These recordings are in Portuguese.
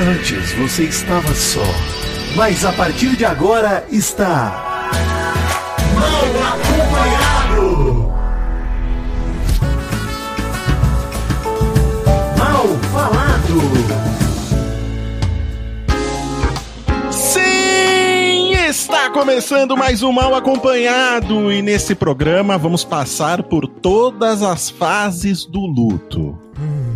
Antes você estava só, mas a partir de agora está. Mal acompanhado! Mal falado! Sim! Está começando mais um Mal Acompanhado e nesse programa vamos passar por todas as fases do luto.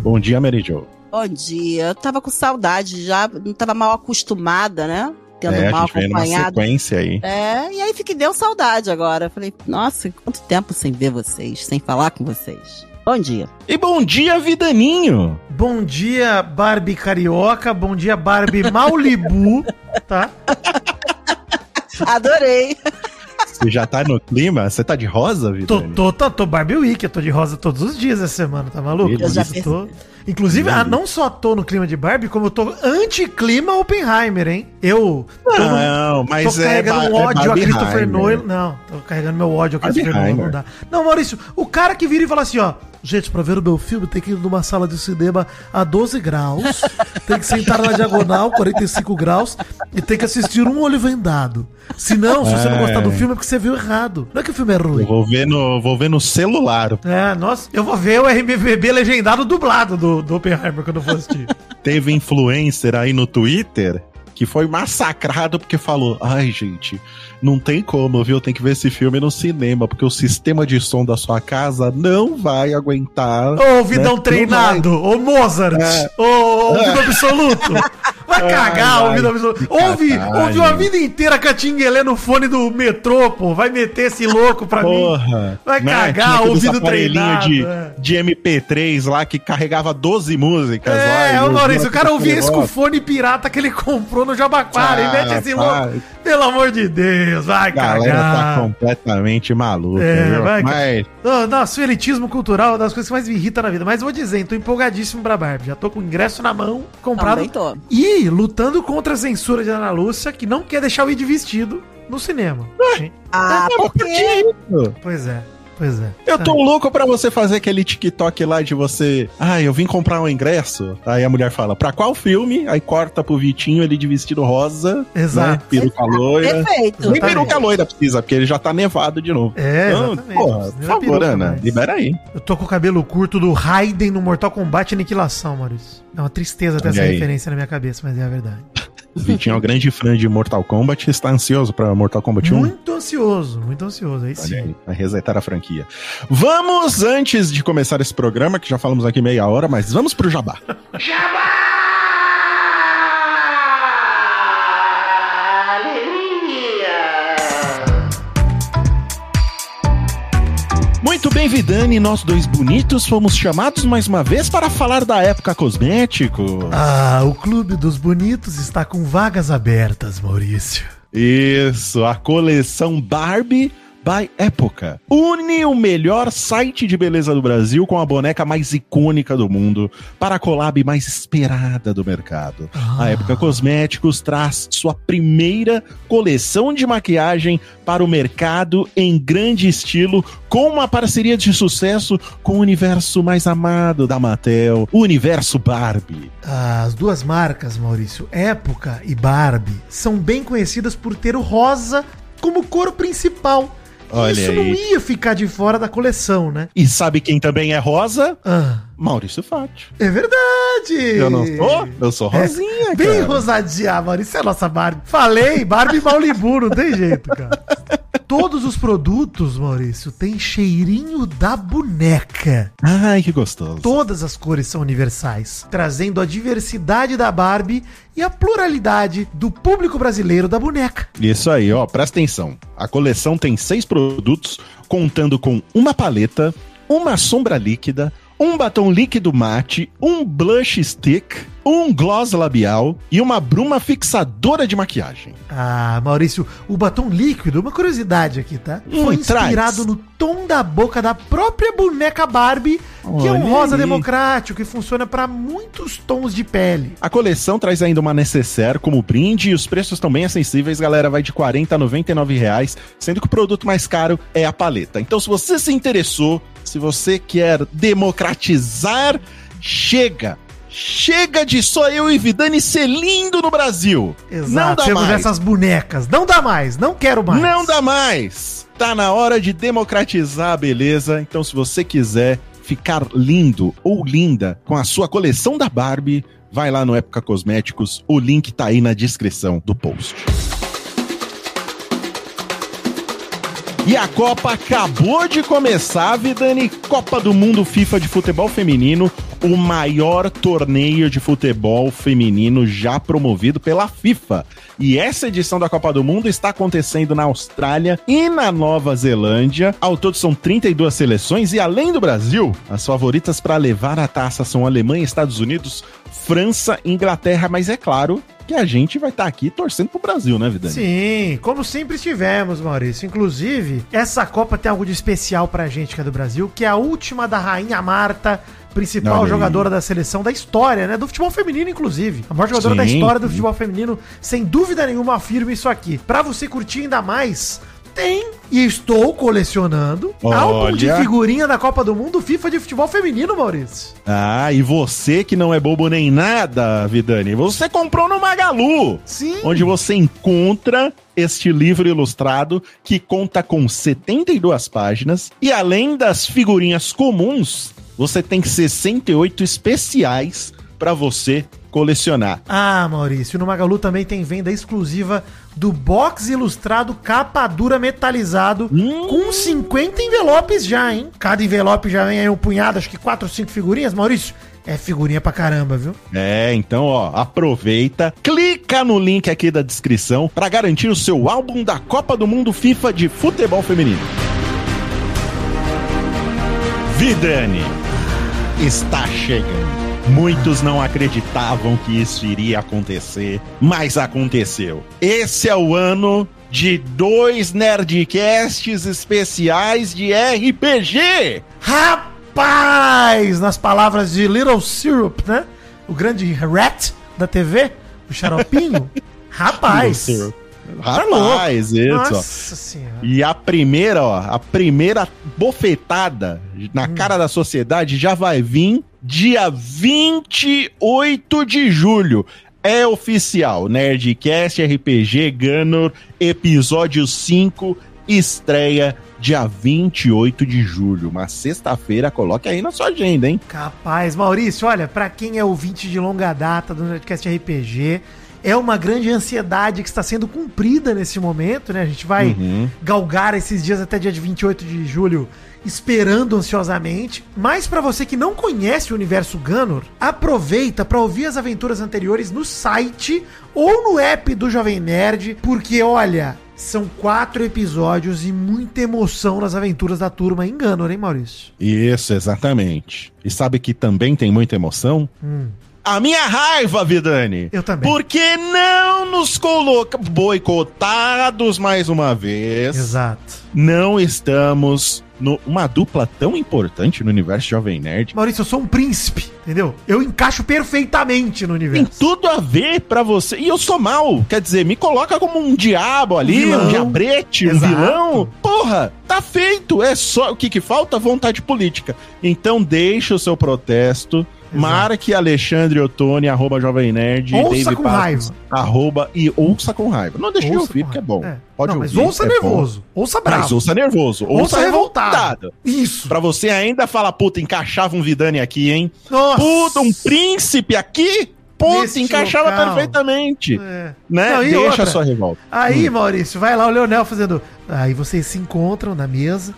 Bom dia, Mary Jo. Bom dia. Eu tava com saudade já, não tava mal acostumada, né? Tendo É, a mal gente veio numa acompanhado. sequência aí. É, e aí fiquei deu saudade agora. Falei, nossa, quanto tempo sem ver vocês, sem falar com vocês. Bom dia. E bom dia, Vidaninho! Bom dia, Barbie Carioca. Bom dia, Barbie Maulibu. Tá? Adorei. Você já tá no clima? Você tá de rosa, Tô, Vidani? tô, tô, tô Barbie Week. Eu tô de rosa todos os dias essa semana, tá maluco? Eu já Isso, tô- Inclusive, ah, não só tô no clima de Barbie, como eu tô anti-clima Oppenheimer, hein? Eu tô, no- Não, mas tô é. carregando um é ódio a Barbie Christopher. Nolan. Não, tô carregando meu ódio a Christopher Nolan. Não dá. Não, Maurício, o cara que vira e fala assim, ó. Gente, pra ver o meu filme tem que ir numa sala de cinema a 12 graus, tem que sentar na diagonal, 45 graus, e tem que assistir um olho vendado. Se não, se você não gostar do É. filme, é porque você viu errado. Não é que o filme é Eu ruim. vou ver no, vou ver no celular. É, nossa, eu vou ver o RMVB legendado dublado do, do Oppenheimer quando eu for assistir. Teve influencer aí no Twitter que foi massacrado porque falou: ai, gente, não tem como, viu? Tem que ver esse filme no cinema, porque o sistema de som da sua casa não vai aguentar. Ô, vidão Né? treinado, ô Mozart, É. ô, ô vidão absoluto. Vai Ai, cagar, ai, vidão absoluto. Ouve, sacanagem. ouviu a vida inteira Catinguelê no fone do metrô, pô. Vai meter esse louco pra mim. Porra! Vai Né? cagar, Tinha aqueles ouvido aparelhinho treinado, de, é. de MP3 lá que carregava 12 músicas lá. É, e ô ouvia Maurício, o cara aquele ouvia isso com o fone pirata que ele comprou no Jabaquara. e Ah, mete esse para. louco. Pelo amor de Deus, vai A galera tá cagar. completamente maluca, É, viu? vai- Mas nossa, o elitismo cultural é uma das coisas que mais me irrita na vida. Mas vou dizer, tô empolgadíssimo pra Barbie. Já tô com o ingresso na mão, comprado. Também tô. E lutando contra a censura de Ana Lúcia, que não quer deixar o Id vestido no cinema. Ah, Mas por por quê? que? Pois é, pois é. Eu tô louco pra você fazer aquele TikTok lá de você. Ah, eu vim comprar um ingresso. Aí a mulher fala, pra qual filme? Aí corta pro Vitinho ele de vestido rosa. Exato. Né? Peruca loira. Perfeito. Nem peruca loira precisa, porque ele já tá nevado de novo. É, Então, exatamente. porra, por favor, peruca Ana, mais. libera aí. Eu tô com o cabelo curto do Raiden no Mortal Kombat Aniquilação, Maurício. É uma tristeza ter essa aí. referência na minha cabeça, mas é a verdade. O Vitinho é um grande fã de Mortal Kombat está ansioso pra Mortal Kombat 1. Muito ansioso, muito ansioso. Aí sim. Olha aí, vai resetar a franquia. Vamos, antes de começar esse programa, que já falamos aqui meia hora, mas vamos pro Jabá. Muito bem, Vidani, nós dois bonitos fomos chamados mais uma vez para falar da época cosmético. Ah, o Clube dos Bonitos está com vagas abertas, Maurício. Isso, a coleção Barbie by Época. Une o melhor site de beleza do Brasil com a boneca mais icônica do mundo para a collab mais esperada do mercado. A Época Cosméticos traz sua primeira coleção de maquiagem para o mercado em grande estilo, com uma parceria de sucesso com o universo mais amado da Mattel, o universo Barbie. As duas marcas, Maurício, Época e Barbie, são bem conhecidas por ter o rosa como cor principal. Olha Isso aí. não ia ficar de fora da coleção, né? E sabe quem também é rosa? Ah, Maurício Fátio. é verdade! Eu não sou? Eu sou rosinha, É, Bem cara. rosadinha, Maurício, é a nossa Barbie. Falei, Barbie Malibu, não tem jeito, cara. Todos os produtos, Maurício, têm cheirinho da boneca. Ai, que gostoso. Todas as cores são universais, trazendo a diversidade da Barbie e a pluralidade do público brasileiro da boneca. Isso aí, ó, presta atenção. A coleção tem seis produtos, contando com uma paleta, uma sombra líquida, um batom líquido mate, um blush stick, um gloss labial e uma bruma fixadora de maquiagem. Ah, Maurício, o batom líquido, uma curiosidade aqui, tá? Hum, Foi traz. inspirado no tom da boca da própria boneca Barbie, que é um Olha rosa aí. democrático que funciona para muitos tons de pele. A coleção traz ainda uma necessaire como brinde e os preços estão bem acessíveis, galera, vai de 40 a 99 reais, sendo que o produto mais caro é a paleta. Então, se você se interessou, se você quer democratizar, chega! Chega de só eu e Vidani ser lindo no Brasil. Exato. Não dá Temos mais. essas bonecas. Não dá mais. Não quero mais. Não dá mais. Tá na hora de democratizar a beleza. Então, se você quiser ficar lindo ou linda com a sua coleção da Barbie, vai lá no Época Cosméticos. O link tá aí na descrição do post. E a Copa acabou de começar, Vidani. Copa do Mundo FIFA de futebol feminino, o maior torneio de futebol feminino já promovido pela FIFA. E essa edição da Copa do Mundo está acontecendo na Austrália e na Nova Zelândia. Ao todo são 32 seleções e além do Brasil, as favoritas para levar a taça são Alemanha, Estados Unidos, França, Inglaterra, mas é claro que a gente vai estar aqui torcendo pro Brasil, né, Vidani? Sim, como sempre estivemos, Maurício. Inclusive, essa Copa tem algo de especial pra gente que é do Brasil, que é a última da Rainha Marta, principal Olha aí. jogadora da seleção da história, né? Do futebol feminino, inclusive. A maior jogadora da Sim. história do futebol feminino, sem dúvida nenhuma, afirma isso aqui. Pra você curtir ainda mais, tem e estou colecionando álbum de Olha. figurinha da Copa do Mundo FIFA de futebol feminino, Maurício. Ah, e você que não é bobo nem nada, Vidani, você comprou no Magalu. Sim. onde você encontra este livro ilustrado que conta com 72 páginas e além das figurinhas comuns, você tem 68 especiais para você colecionar. Ah, Maurício, no Magalu também tem venda exclusiva do box ilustrado capa dura metalizado Hum. com 50 envelopes já, hein? Cada envelope já vem aí um punhado, acho que 4 ou 5 figurinhas. Maurício, é figurinha pra caramba, viu? É, então, ó, aproveita, clica no link aqui da descrição para garantir o seu álbum da Copa do Mundo FIFA de futebol feminino. Vidani está chegando. Muitos não acreditavam que isso iria acontecer, mas aconteceu. Esse é o ano de dois Nerdcasts especiais de RPG. Rapaz! Nas palavras de Little Syrup, né? O grande rat da TV, o xaropinho. Rapaz! Rapaz, isso, ó. Nossa senhora. E a primeira, ó, a primeira bofetada na Hum. cara da sociedade já vai vir dia 28 de julho. É oficial. Nerdcast RPG Gunner, episódio 5, estreia dia 28 de julho. Uma sexta-feira, coloque aí na sua agenda, hein? Capaz, Maurício, olha, pra quem é ouvinte de longa data do Nerdcast RPG, é uma grande ansiedade que está sendo cumprida nesse momento, né? A gente vai Uhum. galgar esses dias até dia de 28 de julho esperando ansiosamente. Mas pra você que não conhece o universo Gunner, aproveita pra ouvir as aventuras anteriores no site ou no app do Jovem Nerd, porque olha, são quatro episódios e muita emoção nas aventuras da turma em Gunner, hein, Maurício? Isso, exatamente. E sabe que também tem muita emoção? Hum. A minha raiva, Vidani. Eu também. Porque não nos coloca boicotados mais uma vez. Exato. Não estamos numa dupla tão importante no universo Jovem Nerd. Maurício, eu sou um príncipe, entendeu? Eu encaixo perfeitamente no Tem universo. tudo a ver pra você. E eu sou mal. Quer dizer, me coloca como um diabo ali, Vilão. um diabrete, um Exato. vilão. Porra, tá feito. É só o que, que falta? Vontade política. Então deixa o seu protesto. Marque Alexandre Ottoni, arroba Jovem Nerd. Ouça David com raiva. Arroba e ouça com raiva. Não deixe de ouvir, porque é bom. É. Pode Não, mas ouvir, ouça é bom. nervoso. Ouça bravo. Mas ouça nervoso. Ouça, Ouça revoltado. revoltado. Isso. Pra você ainda falar, puta, encaixava um Vidani aqui, hein? Nossa. Puta, um príncipe aqui? Neste encaixava local. perfeitamente. É. Né? Não, e Deixa outra? a sua revolta. Aí, Hum. Maurício, vai lá o Leonel fazendo. Aí vocês se encontram na mesa,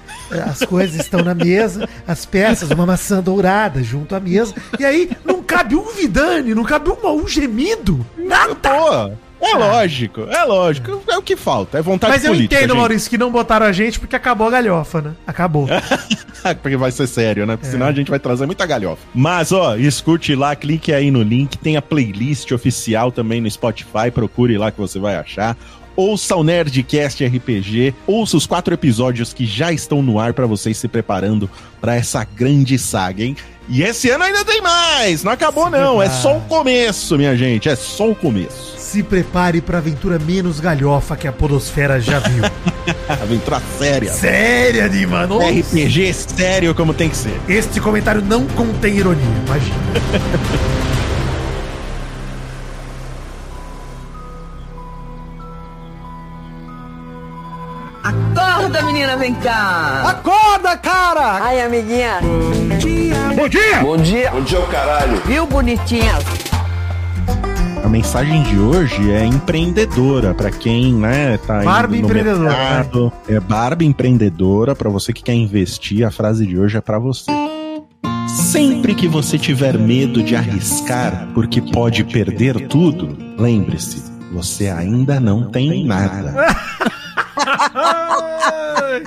as coisas estão na mesa, as peças, uma maçã dourada junto à mesa. E aí não cabe um Vidani, não cabe um, um gemido. Nada. Pô, é lógico, é lógico. É o que falta, é vontade Mas eu política. entendo, gente. Maurício, que não botaram a gente porque acabou a galhofa, né? Acabou. Porque vai ser sério, né? Porque É. senão a gente vai trazer muita galhofa. Mas, ó, escute lá, clique aí no link. Tem a playlist oficial também no Spotify. Procure lá que você vai achar. Ouça o Nerdcast RPG. Ouça os quatro episódios que já estão no ar pra vocês se preparando pra essa grande saga, hein? E esse ano ainda tem mais! Não acabou, não. É só o começo, minha gente. É só o começo. Se prepare para a aventura menos galhofa que a Podosfera já viu. aventura séria. Séria, de mano. RPG sério como tem que ser. Este comentário não contém ironia, imagina. Acorda, menina, vem cá! Acorda, cara! Ai, amiguinha! Bom dia! Bom dia! Bom dia, o caralho! Viu, bonitinha? A mensagem de hoje é empreendedora para quem, né, tá Barbie empreendedora, mercado. É Barbie empreendedora para você que quer investir. A frase de hoje é para você. Sempre que você tiver medo de arriscar porque pode perder tudo, lembre-se, você ainda não tem nada, Ai,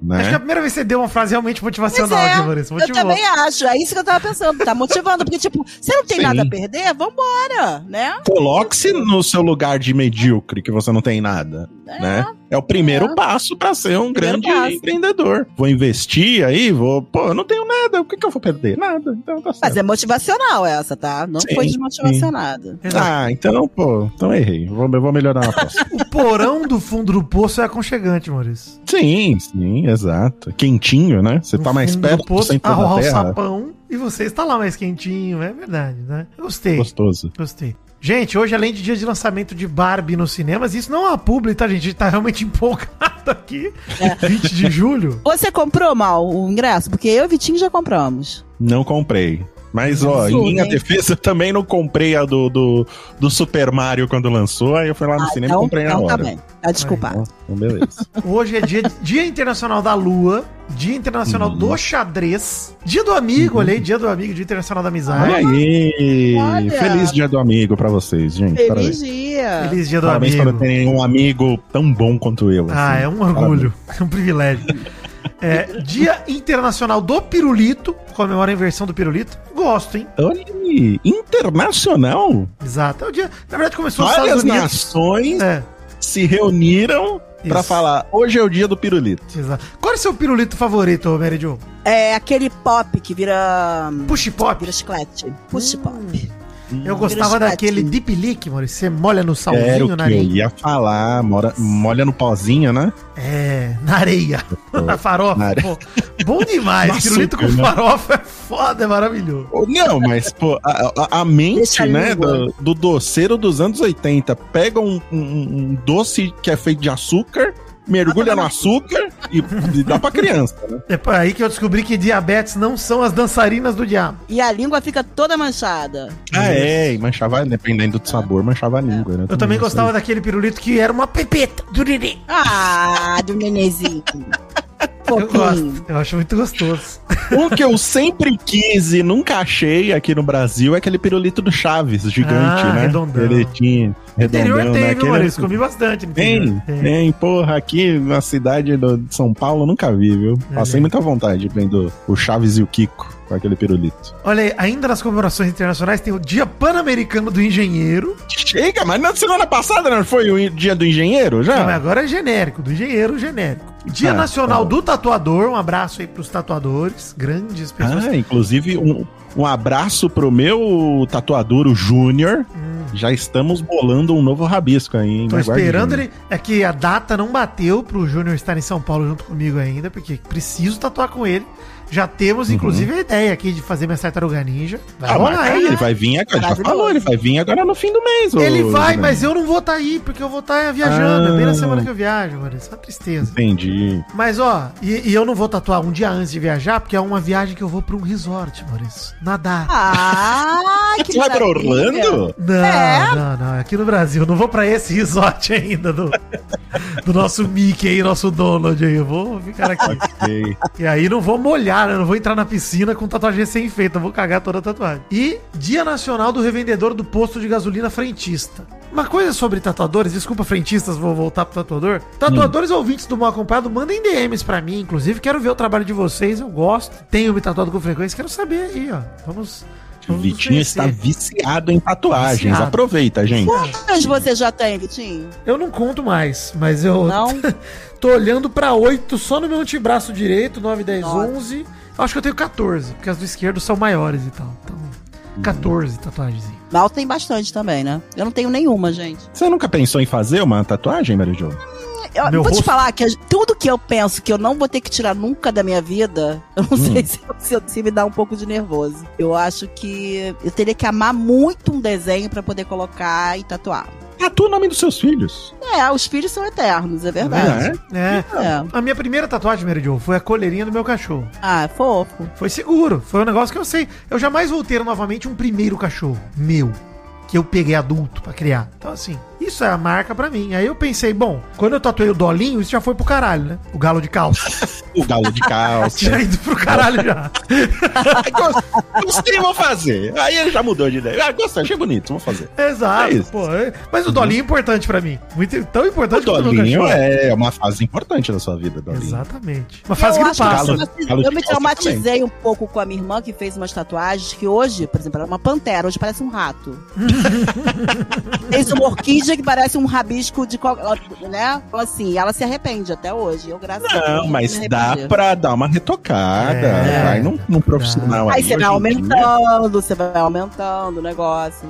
Caraca. Acho que é a né? primeira vez que você deu uma frase realmente Pois motivacional é, aqui, Maurício. eu Motivou. também acho. É isso que eu tava pensando. Tá motivando. Porque, tipo, você não tem Sim. nada a perder, vambora, né? Coloque-se no seu lugar de medíocre, que você não tem nada, É. né? É o primeiro É. passo para ser um Primeiro grande passo. empreendedor. Vou investir aí, vou, pô, eu não tenho nada, o que, que eu vou perder? Nada, então tá certo. Mas é motivacional essa, tá? Não Sim, foi desmotivacionada. Ah, então, pô, então errei. Vou, eu vou melhorar na próxima. O porão do fundo do poço é aconchegante, Maurício. sim, sim, exato. Quentinho, né? Você tá No mais fundo do perto do poço, centro a da o terra. sapão e você está lá mais quentinho, é verdade, né? Gostei, Gostoso. gostei. Gente, hoje, além de dia de lançamento de Barbie nos cinemas, isso não é uma publi, tá, gente? A gente tá realmente empolgado aqui. É. 20 de julho. Você comprou, Mal, o ingresso? Porque eu e o Vitinho já compramos. Não comprei. Mas, ó, em Absurdo, minha hein? defesa, eu também não comprei a do, do, do Super Mario quando lançou. Aí eu fui lá no Ah, cinema e então, comprei na então hora. tá bem. Tá desculpado. Então, beleza. Hoje é dia, dia internacional da lua, dia internacional Uhum. do xadrez, dia do amigo, olha aí, dia do amigo, dia internacional da amizade. Olha aí! Olha. Feliz dia do amigo pra vocês, gente. Feliz Parabéns. dia. Feliz dia do Parabéns amigo. para terem um amigo tão bom quanto eu. Ah, assim. é um orgulho, é um privilégio. É, dia internacional do pirulito, comemora a inversão do pirulito. Gosto, hein? Olha aí, internacional? Exato. É o dia, na verdade começou nos Várias Estados Unidos. nações É, se reuniram pra Isso. falar: hoje é o dia do pirulito. exato. Qual é o seu pirulito favorito, Mary Jo? É aquele pop que vira. Push pop. Vira chiclete. Push pop. Eu gostava daquele deep leak, Maurício. Você molha no Era salzinho o na que eu areia. ia falar, mora, molha no pozinho, né? É, na areia. na farofa. Na are- Pô, bom demais. Pirulito com né? farofa é foda, é maravilhoso. Não, mas, pô, a, a- a mente, né, do, do doceiro dos anos 80, pega um, um- um doce que é feito de açúcar, mergulha no açúcar e, e dá pra criança, né? É aí que eu descobri que diabetes não são as dançarinas do diabo. E a língua fica toda manchada. Ah, é, e manchava, dependendo do sabor, manchava a língua, né? Eu também gostava daquele pirulito que era uma pepeta do neném. Ah, do nenezinho. Eu gosto, eu acho muito gostoso. Um que eu sempre quis e nunca achei aqui no Brasil é aquele pirulito do Chaves, gigante, Ah, né? redondão. Ele tinha No interior redondão, tem, né? viu, Aquele- Maurício? Comi bastante interior. Tem, tem, porra, aqui na cidade do- de São Paulo eu nunca vi, viu? Passei Olha. muita vontade vendo o Chaves e o Kiko com aquele pirulito. Olha aí, ainda nas comemorações internacionais tem o Dia Pan-Americano do Engenheiro. Chega, mas na semana passada não foi o dia do engenheiro já? Não, mas agora é genérico, do engenheiro genérico. Dia Ah, Nacional tá do Tatuador, um abraço aí pros tatuadores, grandes pessoas. Ah, inclusive um, um abraço pro meu tatuador, o Júnior. Hum. Já estamos bolando um novo rabisco aí, hein? Tô esperando ele. É que a data não bateu pro Júnior estar em São Paulo junto comigo ainda, porque preciso tatuar com ele. Já temos, inclusive, a ideia aqui de fazer minha tartaruga ninja. Vai Uhum. Ah, rolar, ele vai vir agora, já falou, ele vai vir agora no fim do mês. ô, Ele vai, Júnior. mas eu não vou estar aí, porque eu vou estar viajando. É bem na Ah. semana que eu viajo, mano. Isso é uma tristeza. Entendi. Mas, ó, e, e eu não vou tatuar um dia antes de viajar, porque é uma viagem que eu vou pra um resort, Maurício. Nadar. Ah, que Você vai pra. Orlando? Não, É? não, não. Aqui no Brasil. Eu Não vou pra esse resort ainda do, do nosso Mickey aí, nosso Donald aí. Eu vou ficar aqui. Ok. E aí não vou molhar, né? Não vou entrar na piscina com tatuagem sem feita. Eu vou cagar toda a tatuagem. E Dia Nacional do Revendedor do Posto de Gasolina Frentista. Uma coisa sobre tatuadores, desculpa, frentistas, vou voltar pro tatuador. Tatuadores ouvintes do Mal Acompanhado, mandem DMs pra mim, inclusive. Quero ver o trabalho de vocês, eu gosto. Tenho me tatuado com frequência, quero saber aí, ó. Vamos. O vamos Vitinho está viciado em tatuagens. Viciado. Aproveita, gente. Quantas você já tem, Vitinho? Eu não conto mais, mas eu Não? tô olhando pra 8 só no meu antebraço direito, 9, 10, Nossa. 11. Acho que eu tenho 14, porque as do esquerdo são maiores e tal. Então, 14 tatuagens. Mal tem bastante também, né? Eu não tenho nenhuma, gente. Você nunca pensou em fazer uma tatuagem, Mary Jo? Eu Meu vou te rosto- falar que tudo que eu penso que eu não vou ter que tirar nunca da minha vida, eu não Hum. sei se, se, se me dá um pouco de nervoso. Eu acho que eu teria que amar muito um desenho pra poder colocar e tatuar. Tatua o nome dos seus filhos. É, os filhos são eternos, é verdade. É. É. É. A minha primeira tatuagem, Mary Jo, foi a coleirinha do meu cachorro. Ah, é fofo. Foi seguro. Foi um negócio que eu sei. Eu jamais vou ter novamente um primeiro cachorro meu. Que eu peguei adulto pra criar. Então, assim, isso é a marca pra mim. Aí eu pensei, bom, quando eu tatuei o Dolinho, isso já foi pro caralho, né? O galo de calça. O galo de calça. Tinha ido pro caralho já. Gostei, vou fazer. Aí ele já mudou de ideia. Ah, gostei, achei bonito, vou fazer. Exato, É pô. é- Mas o Dolinho é importante pra mim. Muito, tão O importante quanto o Dolinho é uma fase importante da sua vida, Dolinho. Exatamente. Uma fase que eu não que passa. eu, Galo- traumatizei- galo eu me traumatizei um pouco com a minha irmã que fez umas tatuagens que hoje, por exemplo, ela é uma pantera, hoje parece um rato. Fez uma orquídea que parece um rabisco de né? Assim, ela se arrepende até hoje. Eu, graças a Deus, Não, não mas me dá pra dar uma retocada. É. vai num, num profissional Aí aí você vai em dia. aumentando, você vai aumentando o negócio.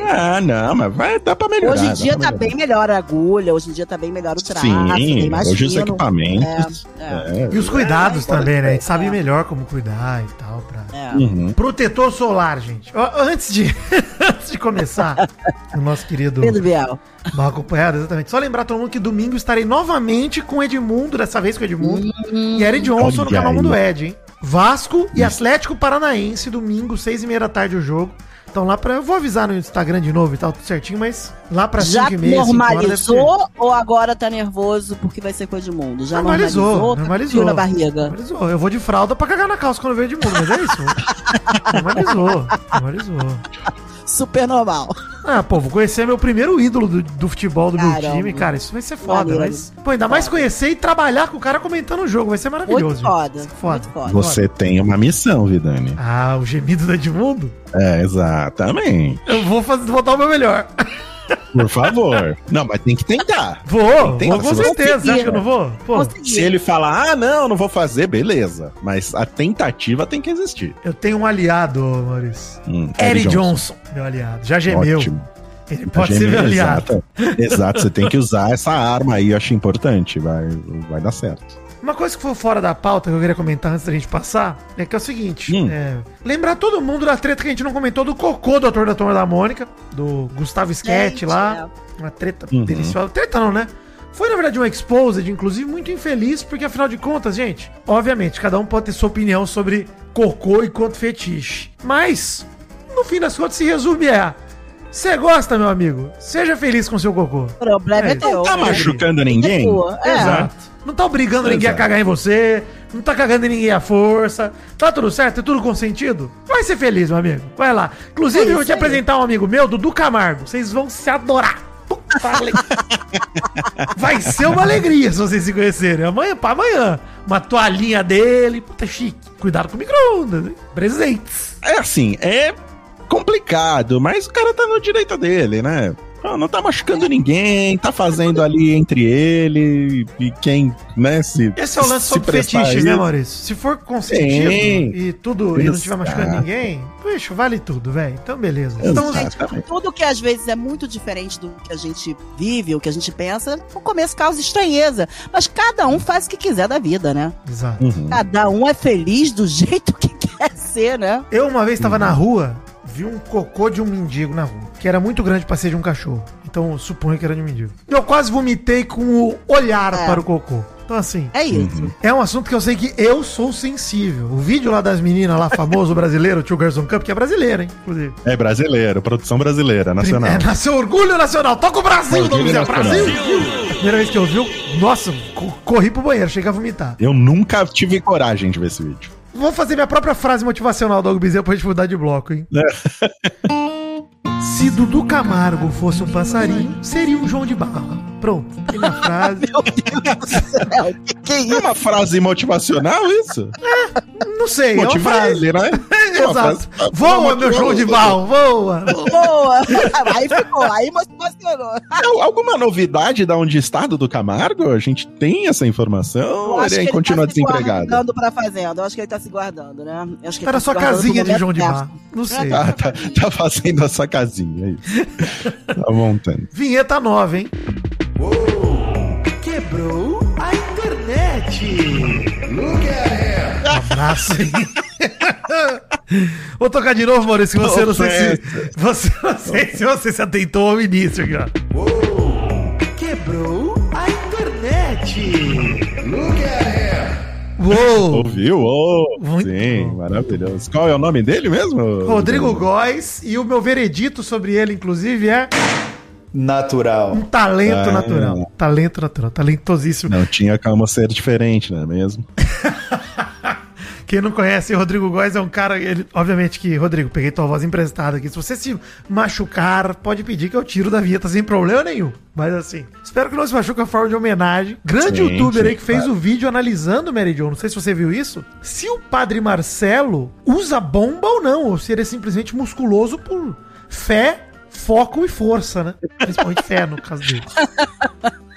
Ah, não, mas vai, dá pra melhorar. Hoje em dia tá melhorar. bem melhor a agulha, hoje em dia tá bem melhor o traço, bem Sim, mais hoje os equipamentos. É, é. é. E os cuidados É, também, né? A gente sabe é. melhor como cuidar e tal. Pra... É. Uhum. Protetor solar, gente. Antes de, antes de começar, o nosso querido Pedro Biel. mal acompanhado, exatamente. Só lembrar todo mundo que domingo estarei novamente com o Edmundo, dessa vez com o Edmundo, e Eric Johnson no Olha canal aí. Mundo Ed, hein? Vasco e Atlético Paranaense, domingo, seis e meia da tarde o jogo. Então lá pra. Eu vou avisar no Instagram de novo e tal, tudo certinho, mas lá pra Já 5 e meia, 5 horas deve ser. normalizou ou agora tá nervoso porque vai ser coisa de mundo? Já Normalizou, normalizou, normalizou. tá frio na barriga. Normalizou. Eu vou de fralda pra cagar na calça quando eu vejo de mundo, mas é isso. normalizou, normalizou. Super normal. Ah, pô, vou conhecer meu primeiro ídolo do, do futebol do meu Caramba. time, cara. Isso vai ser foda, Maneiro. mas. Pô, ainda mais conhecer e trabalhar com o cara comentando o jogo. Vai ser maravilhoso. Muito foda. gente. Foda. Muito foda. Você tem uma missão, Vidani. Ah, o gemido do Edmundo? É, exatamente. Eu vou fazer, vou dar o meu melhor. Por favor. Não, mas tem que tentar. Vou, Tem- vou com se você certeza. Você acha que eu não vou? Pô. Se ele falar, ah, não, não vou fazer, beleza. Mas a tentativa tem que existir. eu tenho um aliado, Maurício. Hum, Eric Johnson. meu aliado. Já gemeu. Ótimo. Ele pode ser meu aliado. Exato. Exato, você tem que usar essa arma aí, eu acho importante. Vai, vai dar certo. Uma coisa que foi fora da pauta que eu queria comentar antes da gente passar é que é o seguinte: Hum. é, lembrar todo mundo da treta que a gente não comentou do cocô do ator da Turma da Mônica, do Gustavo Sketch lá. Uma treta Uhum. deliciosa. Treta não, né? Foi, na verdade, um exposed, inclusive, muito infeliz, porque afinal de contas, gente, obviamente, cada um pode ter sua opinião sobre cocô e quanto fetiche. Mas, no fim das contas, se resume a. Você gosta, meu amigo? Seja feliz com seu cocô. O problema é, É, teu. Tá né? machucando É ninguém? tua. É. Exato. Não tá obrigando ninguém a Exato. cagar em você, não tá cagando em ninguém à força. Tá tudo certo? É tudo consentido? Vai ser feliz, meu amigo. Vai lá. Inclusive, É eu vou te aí. apresentar um amigo meu, Dudu Camargo. Vocês vão se adorar. Vai ser uma alegria se vocês se conhecerem. Amanhã pra amanhã. Uma toalhinha dele. Puta chique. Cuidado com o micro-ondas, hein? Presentes. É assim, é complicado, mas o cara tá no direito dele, né? Não, não tá machucando ninguém, tá fazendo ali entre ele e quem, né, se Esse é o lance sobre fetiches, aí. né, Maurício? Se for consentido Sim. e tudo e não estiver Exato. machucando ninguém, bicho, vale tudo, velho. Então, beleza. Estamos, Exatamente. Tudo que às vezes é muito diferente do que a gente vive, o que a gente pensa, no começo causa estranheza. Mas cada um faz o que quiser da vida, né? Exato. Uhum. Cada um é feliz do jeito que quer ser, né? Eu uma vez estava na rua, vi um cocô de um mendigo na rua, que era muito grande pra ser de um cachorro. Então suponho que era de um mendigo. Eu quase vomitei com o olhar É. para o cocô. Então assim, É isso. Uhum. é um assunto que eu sei que eu sou sensível. O vídeo lá das meninas lá, famoso brasileiro, o Tio Garson Cup, que é brasileiro, hein? Inclusive. É brasileiro, produção brasileira, nacional. É, nasceu orgulho nacional. Toca o Brasil, Orgulho Dom Zé, nacional. Brasil. Primeira vez que eu vi, nossa, co- corri pro banheiro, cheguei a vomitar. Eu nunca tive coragem de ver esse vídeo. Vou fazer minha própria frase motivacional do Algo Bezerra pra gente mudar de bloco, hein? Se Dudu Camargo fosse um passarinho, seria um João de Barro. Pronto, minha frase. Meu Deus do céu, que, que É isso? uma frase motivacional isso? Não sei, é uma frase. ele, né? É uma Exato. frase- Voa, meu João de. Barro, voa. Boa! Aí ficou, aí. Al- Alguma novidade da onde está do Camargo? A gente tem essa informação? Ou ele que continua tá se desempregado? guardando pra fazenda. Eu acho que ele tá se guardando, né? Eu acho que ele Era tá sua guardando casinha de João de Barro. Não sei. Ah, tá, tá fazendo a sua casinha, é isso. Tá montando. Vinheta nova, hein? Quebrou a internet. Um abraço aí. Vou tocar de novo, Maurício, que você não sei se. Você não sei se você se atentou ao início aqui, ó. Quebrou a internet. Look at Uou! Ouviu? Oh, Muito sim, bom. maravilhoso. Qual é o nome dele mesmo? Rodrigo Góes, e o meu veredito sobre ele, inclusive, é Natural. um talento Ah. natural. Talento natural, talentosíssimo. Não tinha como ser diferente, não é mesmo? Quem não conhece, Rodrigo Góes é um cara. Ele, obviamente que, Rodrigo, peguei tua voz emprestada aqui. Se você se machucar, pode pedir que eu tiro da vinheta sem problema nenhum. Mas assim, espero que não se machuque a forma de homenagem. Grande Sim, youtuber sim, aí que fez claro. o vídeo analisando o Mary Jo. Não sei se você viu isso. Se o padre Marcelo usa bomba ou não, ou se ele é simplesmente musculoso por fé, foco e força, né? Principalmente fé, no caso dele.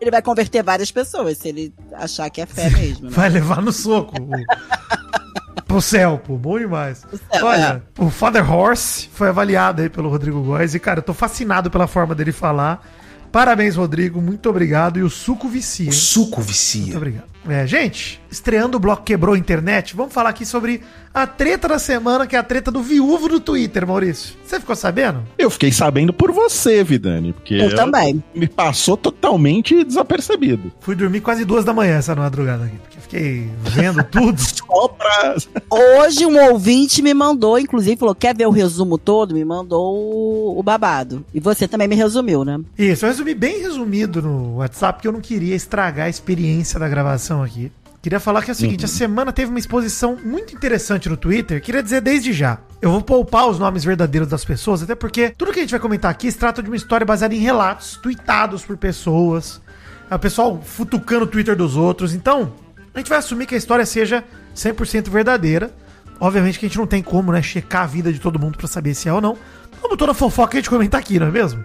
Ele vai converter várias pessoas, se ele achar que é fé mesmo. né? Vai levar no soco. o- Pro céu, pô. Bom demais. céu, Olha, o Father Horse foi avaliado aí pelo Rodrigo Góes. E, cara, eu tô fascinado pela forma dele falar. Parabéns, Rodrigo. Muito obrigado. E o suco vicia. hein? Suco Muito vicia. obrigado. É, gente, estreando o bloco Quebrou a Internet, vamos falar aqui sobre a treta da semana, que é a treta do viúvo do Twitter, Maurício. Você ficou sabendo? Eu fiquei sabendo por você, Vidani, porque Eu também. me passou totalmente desapercebido. Fui dormir quase duas da manhã essa madrugada aqui, porque fiquei vendo tudo. Só pra... Hoje um ouvinte me mandou, inclusive, falou: quer ver o resumo todo? Me mandou o, o babado. E você também me resumiu, né? Isso, eu resumi bem resumido no WhatsApp, porque eu não queria estragar a experiência da gravação aqui. Queria falar que é o seguinte, a semana teve uma exposição muito interessante no Twitter, queria dizer desde já. Eu vou poupar os nomes verdadeiros das pessoas, até porque tudo que a gente vai comentar aqui se trata de uma história baseada em relatos, tweetados por pessoas, o pessoal futucando o Twitter dos outros, então a gente vai assumir que a história seja 100% verdadeira. Obviamente que a gente não tem como, né, checar a vida de todo mundo pra saber se é ou não. Como toda fofoca a gente comenta aqui, não é mesmo?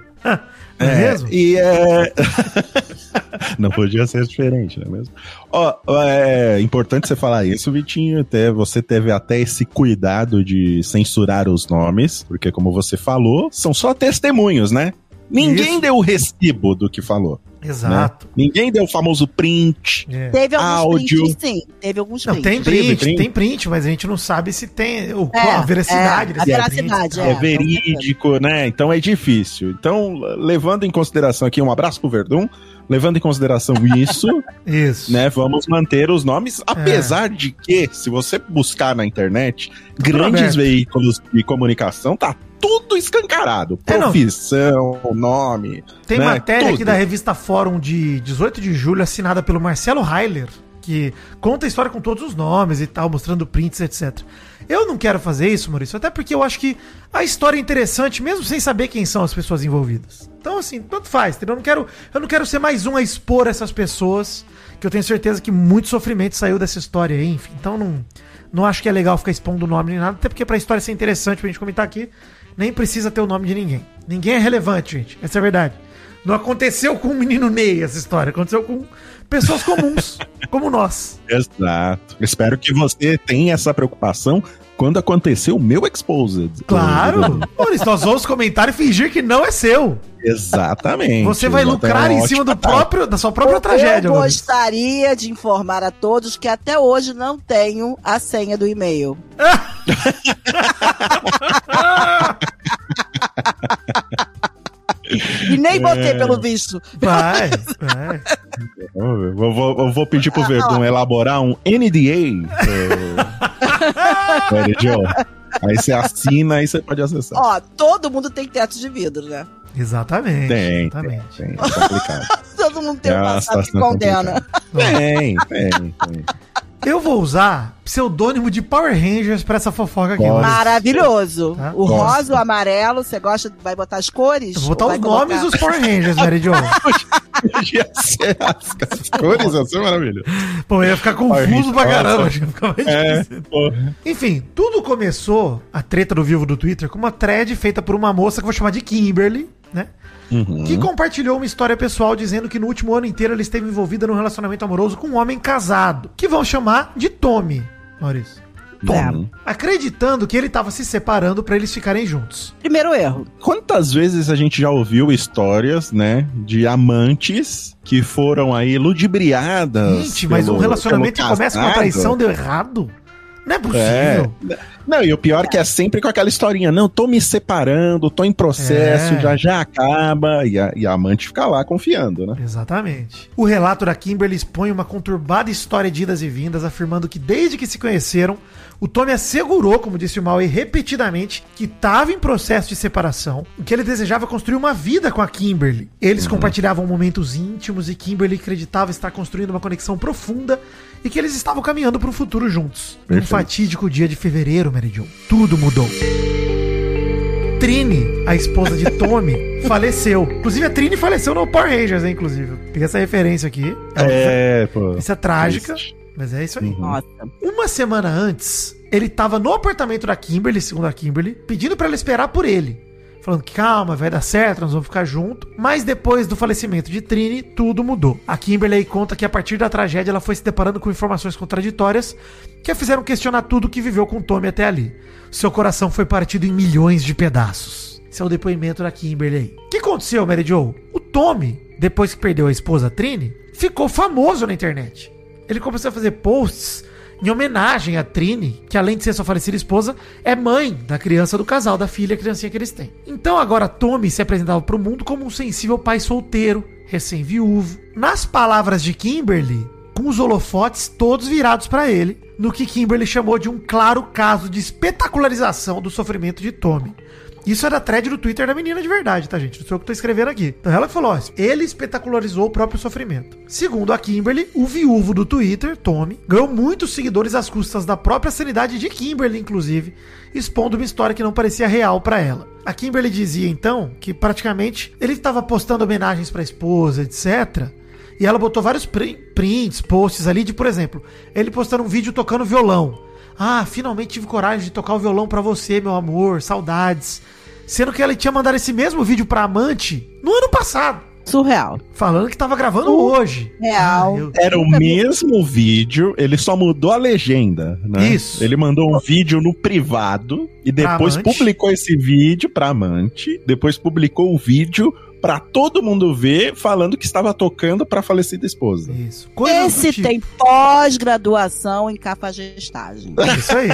Não é, mesmo? E é. não podia ser diferente, não é mesmo? Ó, é importante você falar isso, Vitinho. Até você teve até esse cuidado de censurar os nomes, porque, como você falou, são só testemunhos, né? Ninguém Isso. deu o recibo do que falou. Exato. né? Ninguém deu o famoso print. É. Teve alguns Áudio. prints, sim. Teve alguns Não, prints. tem print, print? tem print, mas a gente não sabe se tem o, É, a veracidade é, a veracidade, print. É, É, verídico, né? Então é difícil. Então, levando em consideração aqui, um abraço pro Verdun, levando em consideração isso, Isso. né? Vamos manter os nomes, apesar de que, se você buscar na internet, grandes aberto. veículos de comunicação, tá tudo escancarado. É. Profissão, nome. Tem né? matéria aqui Tudo. da revista Fórum de 18 de julho, assinada pelo Marcelo Heiler, que conta a história com todos os nomes e tal, mostrando prints, etc. Eu não quero fazer isso, Maurício, até porque eu acho que a história é interessante, mesmo sem saber quem são as pessoas envolvidas. Então, assim, tanto faz, entendeu? Eu não quero, eu não quero ser mais um a expor essas pessoas, que eu tenho certeza que muito sofrimento saiu dessa história aí, enfim. Então, não, não acho que é legal ficar expondo o nome nem nada, até porque pra história ser interessante pra gente comentar aqui, nem precisa ter o nome de ninguém. Ninguém é relevante, gente. Essa é a verdade. Não aconteceu com o menino Ney essa história. Aconteceu com pessoas comuns, como nós. Exato. Espero que você tenha essa preocupação quando acontecer o meu Exposed. Claro! Maurício, nós vamos comentar e fingir que não é seu. Exatamente. Você vai. É lucrar em cima do próprio, da sua própria tragédia, Eu Maurício. gostaria de informar a todos que até hoje não tenho a senha do e-mail. e nem botei É. pelo visto. Vai, vai. Eu vou, vou- eu vou pedir pro Verdun elaborar um NDA. Jo. Aí você assina e você pode acessar. Ó, todo mundo tem teto de vidro, né? Exatamente. Tem, tem, exatamente. tem. É complicado. Todo mundo tem É um passado que situação condena. Tem, tem, tem. Eu vou usar pseudônimo de Power Rangers pra essa fofoca aqui. Maravilhoso. Tá? O Gosto. rosa, o amarelo, você gosta, vai botar as cores? Eu vou botar os nomes dos Power Rangers, Mary Jo. Podia ser as, as cores, ia ser maravilhoso. Pô, eu ia ficar Power confuso pra Rangers, caramba. nossa. acho que ia ficar mais É. Enfim, tudo começou, a treta do vivo do Twitter, com uma thread feita por uma moça que eu vou chamar de Kimberly, né? Uhum. Que compartilhou uma história pessoal dizendo que no último ano inteiro ela esteve envolvida num relacionamento amoroso com um homem casado, que vão chamar de Tommy, Maurício. Uhum. Acreditando que ele estava se separando pra eles ficarem juntos. Primeiro erro. Quantas vezes a gente já ouviu histórias, né, de amantes que foram aí ludibriadas. Gente, mas um pelo- relacionamento que pelo começa com uma casado? traição deu errado? Não é É. Não, e o pior é que é sempre com aquela historinha, não, tô me separando, tô em processo, É. já já acaba, e a, e a amante fica lá confiando, né? Exatamente. O relato da Kimberly expõe uma conturbada história de idas e vindas, afirmando que desde que se conheceram, o Tommy assegurou, como disse o Maui repetidamente, que estava em processo de separação e que ele desejava construir uma vida com a Kimberly. Eles compartilhavam momentos íntimos e Kimberly acreditava estar construindo uma conexão profunda e que eles estavam caminhando para um futuro juntos. Um Perfeito. fatídico dia de fevereiro, Mary Jo, tudo mudou. Trini, a esposa de Tommy, faleceu. Inclusive, a Trini faleceu no Power Rangers, hein, inclusive. Peguei essa referência aqui. É, pô. Isso é trágica, triste. mas é isso aí. Uhum. Nossa. Uma semana antes, ele tava no apartamento da Kimberly, segundo a Kimberly, pedindo pra ela esperar por ele. Falando que calma, vai dar certo, nós vamos ficar junto. Mas depois do falecimento de Trini, tudo mudou. A Kimberly aí conta que a partir da tragédia ela foi se deparando com informações contraditórias que a fizeram questionar tudo que viveu com Tommy até ali. Seu coração foi partido em milhões de pedaços. Esse é o depoimento da Kimberly aí. O que aconteceu, Mary Jo? O Tommy, depois que perdeu a esposa Trini, ficou famoso na internet. Ele começou a fazer posts em homenagem a Trini, que além de ser sua falecida esposa, é mãe da criança do casal, da filha, criancinha que eles têm. Então agora Tommy se apresentava para o mundo como um sensível pai solteiro, recém-viúvo. Nas palavras de Kimberly, com os holofotes todos virados para ele, no que Kimberly chamou de um claro caso de espetacularização do sofrimento de Tommy. Isso é da thread do Twitter da menina de verdade, tá, gente? Não sou eu que tô escrevendo aqui. Então ela falou: ó, ele espetacularizou o próprio sofrimento. Segundo a Kimberly, o viúvo do Twitter, Tommy, ganhou muitos seguidores às custas da própria sanidade de Kimberly, inclusive, expondo uma história que não parecia real pra ela. A Kimberly dizia então que praticamente ele estava postando homenagens pra esposa, etc. E ela botou vários pri- prints, posts ali de, por exemplo, ele postando um vídeo tocando violão. Ah, finalmente tive coragem de tocar o violão pra você, meu amor, saudades. Sendo que ele tinha mandado esse mesmo vídeo pra amante no ano passado, Surreal. falando que tava gravando hoje. Real. Ah, eu- Era o mesmo vídeo, ele só mudou a legenda, né? Isso. Ele mandou um vídeo no privado e depois publicou esse vídeo pra amante, depois publicou o vídeo pra todo mundo ver, falando que estava tocando pra falecida esposa. Isso. Coisas Esse tipo. tem pós-graduação em cafagestagem. Isso aí.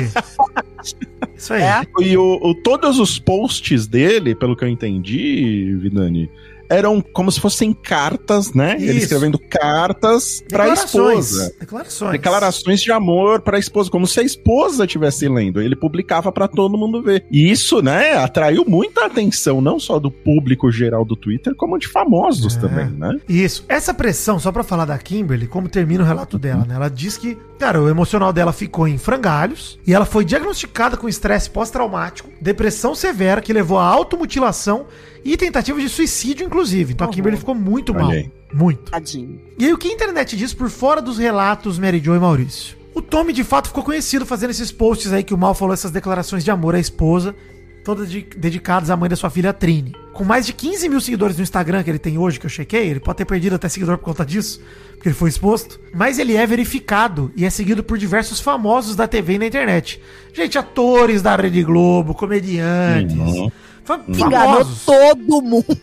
Isso aí. É? E o, o- todos os posts dele, pelo que eu entendi, Vidani, eram como se fossem cartas, né? Ele Isso. escrevendo cartas pra Declarações. esposa. Declarações. Declarações de amor pra esposa, como se a esposa estivesse lendo. Ele publicava pra todo mundo ver. E isso, né, atraiu muita atenção, não só do público geral do Twitter, como de famosos É. também, né? Isso. Essa pressão, só pra falar da Kimberly, como termina o relato dela, né? Ela diz que, cara, o emocional dela ficou em frangalhos e ela foi diagnosticada com estresse pós-traumático, depressão severa que levou à automutilação e tentativa de suicídio, inclusive. Então a Uhum. Kimberly ficou muito mal. aí. Muito. Tadinho. E aí, o que a internet diz por fora dos relatos Mary Jo e Maurício? O Tommy, de fato, ficou conhecido fazendo esses posts aí que o Mal falou, essas declarações de amor à esposa, todas de- dedicadas à mãe da sua filha, Trini. Com mais de 15 mil seguidores no Instagram que ele tem hoje, que eu chequei, ele pode ter perdido até seguidor por conta disso, porque ele foi exposto. Mas ele é verificado e é seguido por diversos famosos da TV e na internet. Gente, atores da Rede Globo, comediantes, Uhum. Enganou todo mundo.